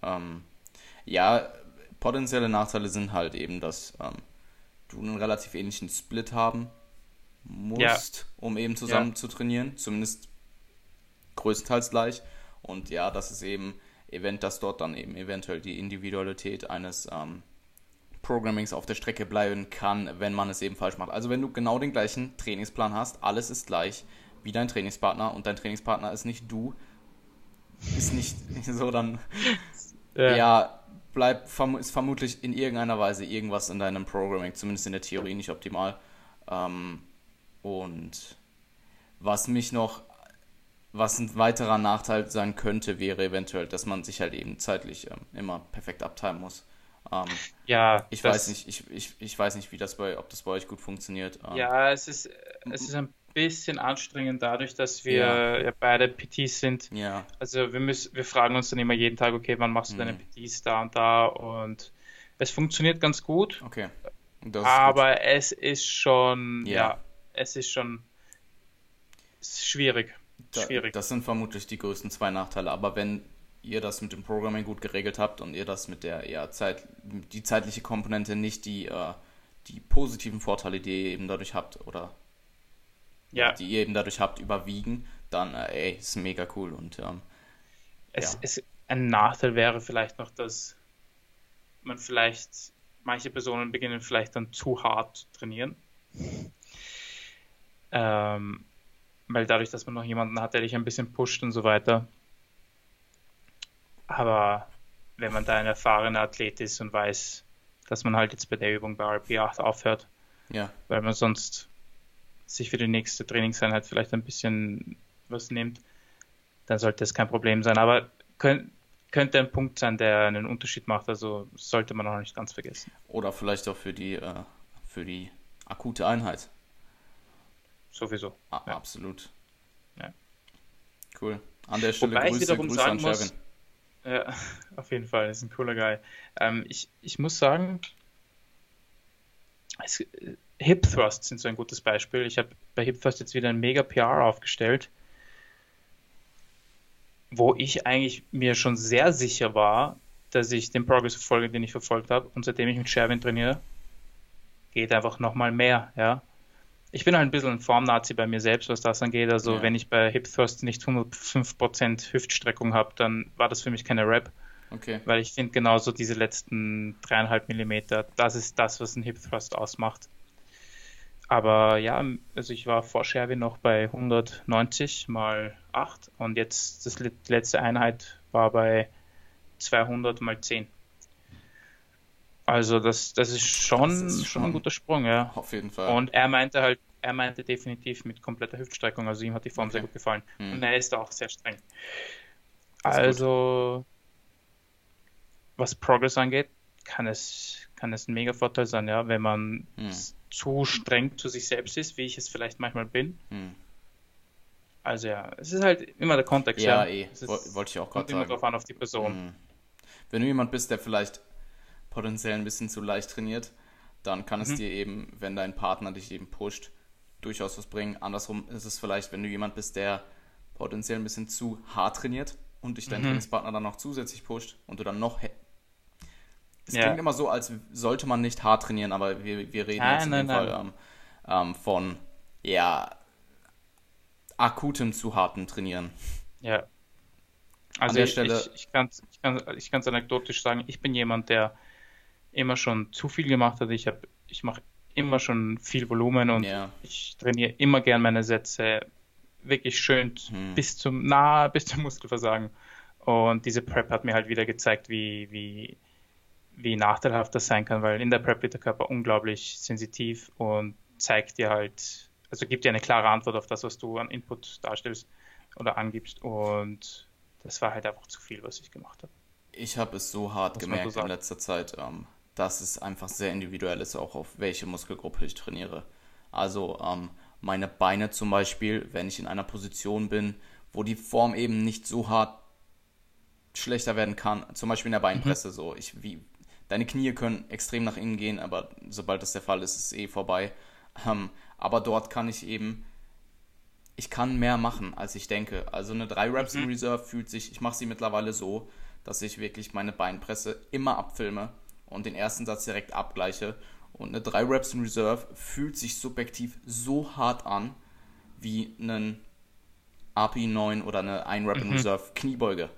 Ähm, ja, potenzielle Nachteile sind halt eben, dass ähm, du einen relativ ähnlichen Split haben musst, ja. um eben zusammen ja. zu trainieren, zumindest größtenteils gleich. Und ja, das ist eben event, dass dort dann eben eventuell die Individualität eines ähm, Programmings auf der Strecke bleiben kann, wenn man es eben falsch macht. Also wenn du genau den gleichen Trainingsplan hast, alles ist gleich wie dein Trainingspartner und dein Trainingspartner ist nicht du, ist nicht so, dann ja, ja bleibt ist vermutlich in irgendeiner Weise irgendwas in deinem Programming, zumindest in der Theorie nicht optimal. Ähm, und was mich noch, was ein weiterer Nachteil sein könnte, wäre eventuell, dass man sich halt eben zeitlich ähm, immer perfekt abteilen muss. Ähm, ja, ich weiß nicht, ich, ich, ich weiß nicht, wie das bei, ob das bei euch gut funktioniert. Ähm, ja, es ist, es ist ein bisschen anstrengend dadurch, dass wir ja. ja beide PTs sind. Ja. Also wir müssen, wir fragen uns dann immer jeden Tag, okay, wann machst du mhm. deine PTs da und da und Es funktioniert ganz gut. Okay. aber gut. es ist schon, ja. Es ist schon schwierig. schwierig. Da, das sind vermutlich die größten zwei Nachteile. Aber wenn ihr das mit dem Programming gut geregelt habt und ihr das mit der ja, Zeit, die zeitliche Komponente nicht die, äh, die positiven Vorteile, die ihr eben dadurch habt oder ja. die ihr eben dadurch habt, überwiegen, dann äh, ey, ist mega cool und ähm, es, ja. es, ein Nachteil wäre vielleicht noch, dass man vielleicht manche Personen beginnen vielleicht dann zu hart zu trainieren. Ähm, weil dadurch, dass man noch jemanden hat, der dich ein bisschen pusht und so weiter. Aber wenn man da ein erfahrener Athlet ist und weiß, dass man halt jetzt bei der Übung bei RP8 aufhört, ja. weil man sonst sich für die nächste Trainingseinheit vielleicht ein bisschen was nimmt, dann sollte es kein Problem sein. Aber könnt, könnte ein Punkt sein, der einen Unterschied macht. Also sollte man auch nicht ganz vergessen. Oder vielleicht auch für die, äh, für die akute Einheit. Sowieso. A ja. Absolut. Ja. Cool. An der Stelle Wobei Grüße, Grüße an Muss, ja, auf jeden Fall, ist ein cooler Guy. Ähm, ich, ich muss sagen, es, Hip Thrusts sind so ein gutes Beispiel. Ich habe bei Hip Thrust jetzt wieder ein mega PR aufgestellt wo ich eigentlich mir schon sehr sicher war, dass ich den Progress verfolge, den ich verfolgt habe. Und seitdem ich mit Sherwin trainiere, geht einfach nochmal mehr, ja. Ich bin halt ein bisschen ein Formnazi bei mir selbst, was das angeht. Also ja. wenn ich bei Hip Thrust nicht 105% Hüftstreckung habe, dann war das für mich keine Rap. Okay. Weil ich finde genauso diese letzten dreieinhalb Millimeter, das ist das, was ein Hip Thrust ausmacht. Aber ja, also ich war vor Sherwin noch bei 190 mal 8 und jetzt das letzte Einheit war bei 200 mal 10. Also das, das ist schon, das ist schon ein guter Sprung, ja. Auf jeden Fall. Und er meinte halt, er meinte definitiv mit kompletter Hüftstreckung, also ihm hat die Form okay. sehr gut gefallen. Hm. Und er ist auch sehr streng. Also, was Progress angeht, kann es, kann es ein mega Vorteil sein, ja, wenn man hm zu streng zu sich selbst ist, wie ich es vielleicht manchmal bin. Hm. Also ja, es ist halt immer der Kontext. Ja, ja. eh. Wollte ich auch gerade sagen. immer drauf an auf die Person. Hm. Wenn du jemand bist, der vielleicht potenziell ein bisschen zu leicht trainiert, dann kann es mhm. dir eben, wenn dein Partner dich eben pusht, durchaus was bringen. Andersrum ist es vielleicht, wenn du jemand bist, der potenziell ein bisschen zu hart trainiert und dich dein mhm. Trainingspartner dann noch zusätzlich pusht und du dann noch es ja. klingt immer so, als sollte man nicht hart trainieren, aber wir, wir reden nein, jetzt in nein, dem Fall ähm, ähm, von ja akutem zu harten Trainieren. Ja. Also ich, Stelle... ich, ich kann es ich ich kann's anekdotisch sagen, ich bin jemand, der immer schon zu viel gemacht hat. Ich, ich mache immer schon viel Volumen und ja. ich trainiere immer gern meine Sätze wirklich schön hm. bis zum nah bis zum Muskelversagen. Und diese Prep hat mir halt wieder gezeigt, wie, wie wie nachteilhaft das sein kann, weil in der Prep wird der Körper unglaublich sensitiv und zeigt dir halt, also gibt dir eine klare Antwort auf das, was du an Input darstellst oder angibst. Und das war halt einfach zu viel, was ich gemacht habe. Ich habe es so hart Muss gemerkt in letzter Zeit, ähm, dass es einfach sehr individuell ist, auch auf welche Muskelgruppe ich trainiere. Also ähm, meine Beine zum Beispiel, wenn ich in einer Position bin, wo die Form eben nicht so hart schlechter werden kann, zum Beispiel in der Beinpresse, mhm. so ich wie Deine Knie können extrem nach innen gehen, aber sobald das der Fall ist, ist es eh vorbei. Ähm, aber dort kann ich eben, ich kann mehr machen, als ich denke. Also eine 3 Reps mhm. in Reserve fühlt sich, ich mache sie mittlerweile so, dass ich wirklich meine Beinpresse immer abfilme und den ersten Satz direkt abgleiche. Und eine 3 Reps in Reserve fühlt sich subjektiv so hart an wie einen RP9 oder eine 1 Rep in mhm. Reserve Kniebeuge.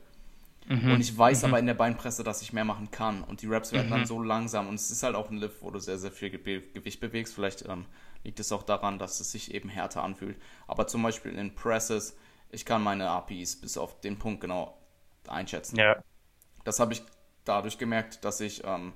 Mhm. Und ich weiß mhm. aber in der Beinpresse, dass ich mehr machen kann. Und die Raps werden mhm. dann so langsam. Und es ist halt auch ein Lift, wo du sehr, sehr viel Ge Gewicht bewegst. Vielleicht ähm, liegt es auch daran, dass es sich eben härter anfühlt. Aber zum Beispiel in Presses, ich kann meine APIs bis auf den Punkt genau einschätzen. Ja. Das habe ich dadurch gemerkt, dass ich ähm,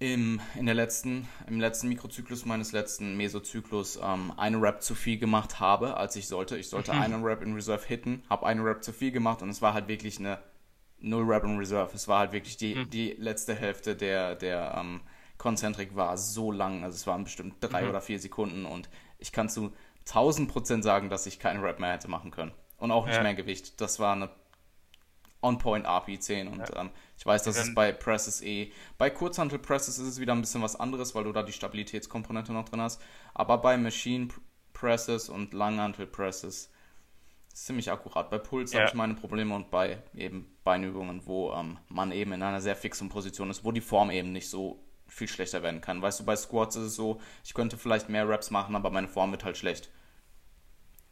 im, in der letzten, im letzten Mikrozyklus meines letzten Mesozyklus ähm, eine Rap zu viel gemacht habe, als ich sollte. Ich sollte mhm. einen Rap in Reserve hitten, habe eine Rap zu viel gemacht und es war halt wirklich eine Null Rap in Reserve. Es war halt wirklich die, mhm. die letzte Hälfte der, der ähm, Concentric war so lang, also es waren bestimmt drei mhm. oder vier Sekunden und ich kann zu 1000 Prozent sagen, dass ich keinen Rap mehr hätte machen können. Und auch nicht ja. mehr Gewicht. Das war eine On-Point RP10 und ja. ähm, ich weiß, dass es bei Presses eh, bei Kurzhantel Presses ist es wieder ein bisschen was anderes, weil du da die Stabilitätskomponente noch drin hast, aber bei Machine Presses und Langhantel Presses ziemlich akkurat. Bei Puls ja. habe ich meine Probleme und bei eben Beinübungen, wo ähm, man eben in einer sehr fixen Position ist, wo die Form eben nicht so viel schlechter werden kann. Weißt du, bei Squats ist es so, ich könnte vielleicht mehr Reps machen, aber meine Form wird halt schlecht.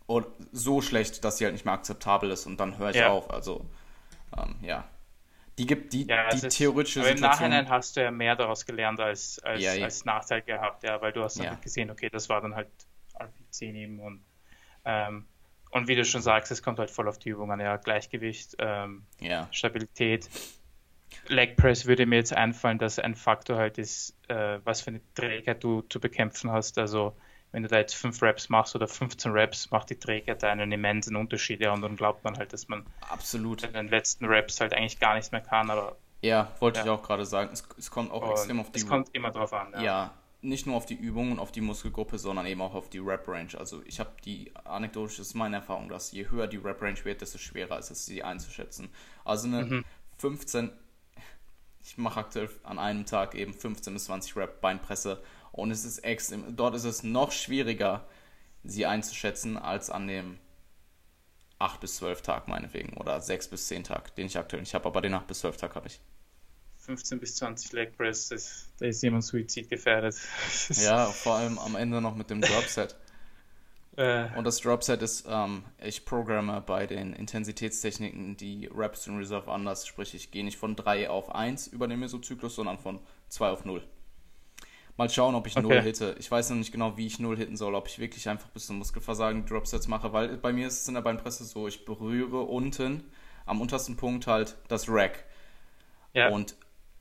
Oder so schlecht, dass sie halt nicht mehr akzeptabel ist und dann höre ich ja. auf. Also, ähm, ja. Die gibt die, ja, die theoretische aber Situation. Im Nachhinein hast du ja mehr daraus gelernt als, als, ja, als Nachteil gehabt, ja, weil du hast dann halt gesehen, okay, das war dann halt RP10 eben und ähm, und wie du schon sagst, es kommt halt voll auf die Übung an, ja, Gleichgewicht, ähm, ja. Stabilität. Leg Press würde mir jetzt einfallen, dass ein Faktor halt ist, äh, was für eine Trägheit du zu bekämpfen hast. Also wenn du da jetzt 5 Reps machst oder 15 Reps, macht die Trägheit einen immensen Unterschied. Ja, und dann glaubt man halt, dass man Absolut. in den letzten Reps halt eigentlich gar nichts mehr kann. Aber ja, wollte ja. ich auch gerade sagen. Es, es kommt auch und extrem auf die. Es kommt immer drauf an. Ja. ja nicht nur auf die Übung und auf die Muskelgruppe, sondern eben auch auf die Rep-Range. Also ich habe die, anekdotisch das ist meine Erfahrung, dass je höher die Rep-Range wird, desto schwerer ist es, sie einzuschätzen. Also eine mhm. 15, ich mache aktuell an einem Tag eben 15 bis 20 Rep Beinpresse und es ist extrem, dort ist es noch schwieriger, sie einzuschätzen, als an dem 8 bis 12 Tag meinetwegen oder 6 bis 10 Tag, den ich aktuell nicht habe, aber den 8 bis 12 Tag habe ich. 15 bis 20 Leg Press, da ist jemand Suizid gefährdet. ja, vor allem am Ende noch mit dem Dropset. Äh. Und das Dropset ist, ähm, ich programme bei den Intensitätstechniken die Reps in Reserve anders, sprich ich gehe nicht von 3 auf 1 über den Mesozyklus, sondern von 2 auf 0. Mal schauen, ob ich okay. 0 hitte. Ich weiß noch nicht genau, wie ich 0 hitten soll, ob ich wirklich einfach bis zum Muskelversagen Dropsets mache, weil bei mir ist es in der Beinpresse so, ich berühre unten am untersten Punkt halt das Rack. Ja. Und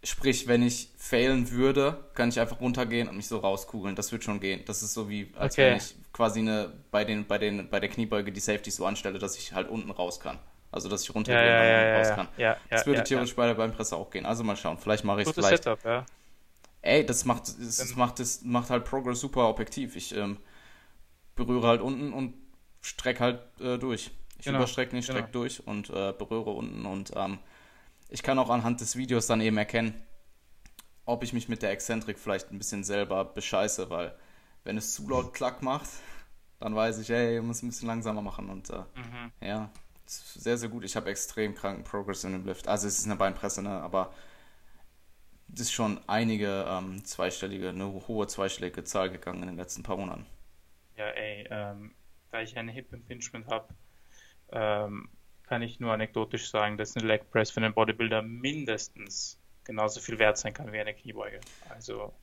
Sprich, wenn ich failen würde, kann ich einfach runtergehen und mich so rauskugeln. Das wird schon gehen. Das ist so wie, als okay. wenn ich quasi eine, bei, den, bei, den, bei der Kniebeuge die Safety so anstelle, dass ich halt unten raus kann. Also, dass ich runtergehe ja, ja, und ja, raus kann. Ja, das würde theoretisch bei der Beinpresse auch gehen. Also mal schauen. Vielleicht mache ich es vielleicht. Setup, ja. Ey, das macht, das macht, das macht halt Progress super objektiv. Ich ähm, berühre halt unten und strecke halt äh, durch. Ich genau. überstrecke nicht, strecke genau. durch und äh, berühre unten und ähm, ich kann auch anhand des Videos dann eben erkennen, ob ich mich mit der Exzentrik vielleicht ein bisschen selber bescheiße, weil wenn es zu laut Klack macht, dann weiß ich, ey, ich muss ein bisschen langsamer machen und äh, mhm. ja, sehr, sehr gut. Ich habe extrem kranken Progress in dem Lift. Also es ist eine Beinpresse, ne, aber es ist schon einige ähm, zweistellige, eine hohe zweistellige Zahl gegangen in den letzten paar Monaten. Ja, ey, ähm, da ich eine Hip Impingement habe, ähm, kann ich nur anekdotisch sagen, dass eine Leg Press für einen Bodybuilder mindestens genauso viel wert sein kann wie eine Kniebeuge. Also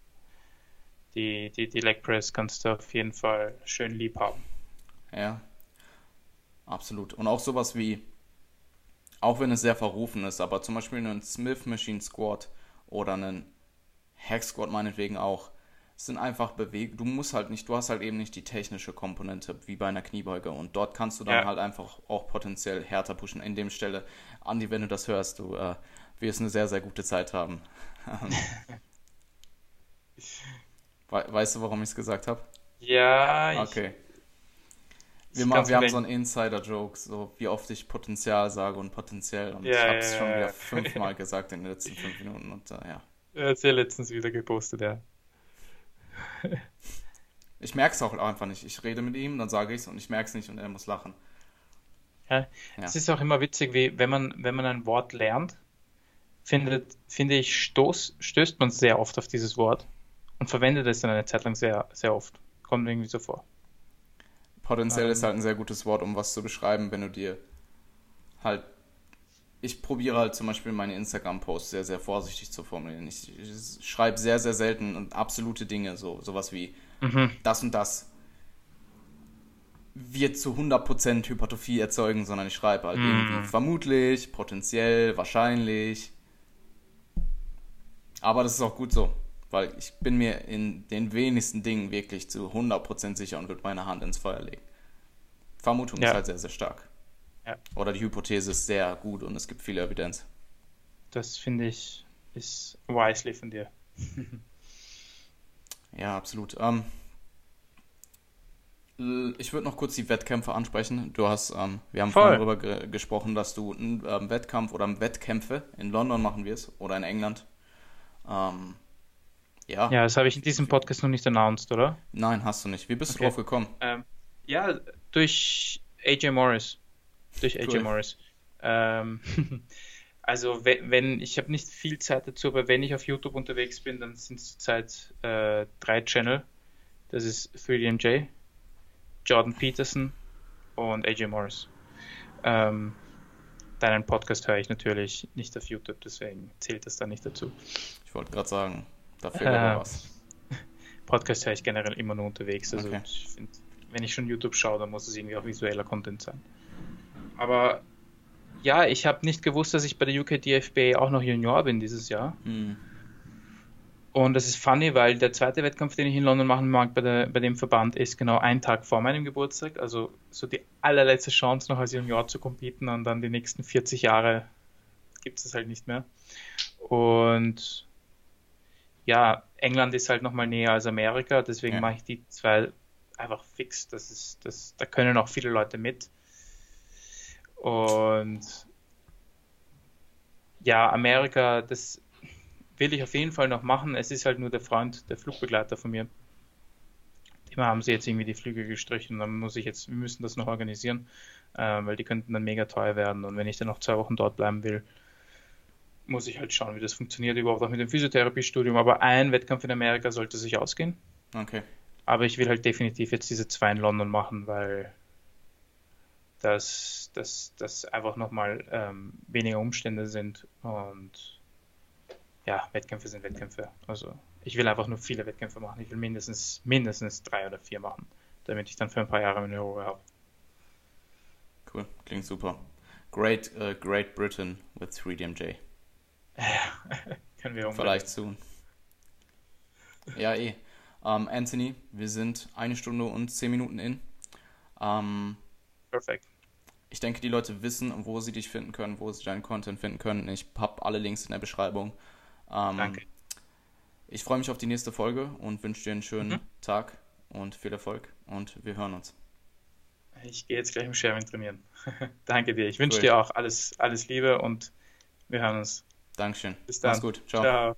die, die, die Leg Press kannst du auf jeden Fall schön lieb haben. Ja, absolut. Und auch sowas wie, auch wenn es sehr verrufen ist, aber zum Beispiel einen Smith Machine Squat oder einen Hack Squat meinetwegen auch, sind einfach Bewegungen. Du musst halt nicht, du hast halt eben nicht die technische Komponente wie bei einer Kniebeuge und dort kannst du dann ja. halt einfach auch potenziell härter pushen. In dem Stelle, Andi, wenn du das hörst, du äh, wirst eine sehr, sehr gute Zeit haben. We weißt du, warum ich es gesagt habe? Ja. Okay. Wir, machen, wir haben so einen Insider-Joke, so wie oft ich Potenzial sage und potenziell. Und ja, ich habe es ja, schon wieder fünfmal gesagt in den letzten fünf Minuten und äh, ja. Er hat es ja letztens wieder gepostet, ja. Ich merke es auch einfach nicht. Ich rede mit ihm, dann sage ich es und ich merke es nicht und er muss lachen. Ja, es ist auch immer witzig, wie wenn man, wenn man ein Wort lernt, findet, finde ich, stoß, stößt man sehr oft auf dieses Wort und verwendet es dann eine Zeit lang sehr, sehr oft. Kommt irgendwie so vor. Potenziell ähm, ist halt ein sehr gutes Wort, um was zu beschreiben, wenn du dir halt ich probiere halt zum Beispiel meine Instagram-Posts sehr, sehr vorsichtig zu formulieren. Ich, ich schreibe sehr, sehr selten und absolute Dinge, so sowas wie mhm. das und das wird zu 100% Hypertrophie erzeugen, sondern ich schreibe halt mhm. irgendwie vermutlich, potenziell, wahrscheinlich. Aber das ist auch gut so, weil ich bin mir in den wenigsten Dingen wirklich zu 100% sicher und würde meine Hand ins Feuer legen. Vermutung ja. ist halt sehr, sehr stark. Ja. Oder die Hypothese ist sehr gut und es gibt viel Evidenz. Das finde ich ist wisely von dir. ja, absolut. Ähm, Ich würde noch kurz die Wettkämpfe ansprechen. Du hast, ähm, wir haben Voll. vorhin darüber ge gesprochen, dass du einen ähm, Wettkampf oder Wettkämpfe in London machen wirst oder in England. Ähm, ja. Ja, das habe ich in diesem Podcast noch nicht announced, oder? Nein, hast du nicht. Wie bist okay. du drauf gekommen? Ähm, ja, durch AJ Morris. Durch AJ cool. Morris. Ähm, also wenn, ich habe nicht viel Zeit dazu, aber wenn ich auf YouTube unterwegs bin, dann sind es zurzeit äh, drei Channel. Das ist 3DMJ, Jordan Peterson und AJ Morris. Ähm, deinen Podcast höre ich natürlich nicht auf YouTube, deswegen zählt das da nicht dazu. Ich wollte gerade sagen, da fehlt äh, was. Podcast höre ich generell immer nur unterwegs. Also okay. ich find, wenn ich schon YouTube schaue, dann muss es irgendwie auch visueller Content sein. Aber ja, ich habe nicht gewusst, dass ich bei der UK DFB auch noch Junior bin dieses Jahr. Hm. Und das ist funny, weil der zweite Wettkampf, den ich in London machen mag bei, der, bei dem Verband, ist genau ein Tag vor meinem Geburtstag. Also so die allerletzte Chance noch als Junior zu competen und dann die nächsten 40 Jahre gibt es das halt nicht mehr. Und ja, England ist halt nochmal näher als Amerika, deswegen ja. mache ich die zwei einfach fix. Das ist, das, da können auch viele Leute mit. Und ja, Amerika, das will ich auf jeden Fall noch machen. Es ist halt nur der Freund, der Flugbegleiter von mir. Dem haben sie jetzt irgendwie die Flüge gestrichen. Dann muss ich jetzt, wir müssen das noch organisieren, äh, weil die könnten dann mega teuer werden. Und wenn ich dann noch zwei Wochen dort bleiben will, muss ich halt schauen, wie das funktioniert überhaupt auch mit dem Physiotherapiestudium. Aber ein Wettkampf in Amerika sollte sich ausgehen. Okay. Aber ich will halt definitiv jetzt diese zwei in London machen, weil das, das, einfach nochmal ähm, weniger Umstände sind und ja, Wettkämpfe sind Wettkämpfe. Also ich will einfach nur viele Wettkämpfe machen. Ich will mindestens, mindestens drei oder vier machen, damit ich dann für ein paar Jahre eine Ruhe habe. Cool, klingt super. Great, uh, Great Britain with 3DMJ. Ja, können wir unbedingt. Vielleicht zu. Ja, eh. Um, ähm, Anthony, wir sind eine Stunde und zehn Minuten in. Um, ähm, Perfekt. Ich denke, die Leute wissen, wo sie dich finden können, wo sie deinen Content finden können. Ich habe alle Links in der Beschreibung. Ähm, Danke. Ich freue mich auf die nächste Folge und wünsche dir einen schönen mhm. Tag und viel Erfolg und wir hören uns. Ich gehe jetzt gleich im Sharing trainieren. Danke dir. Ich wünsche cool. dir auch alles, alles Liebe und wir hören uns. Dankeschön. Bis dann. Mach's gut. Ciao. Ciao.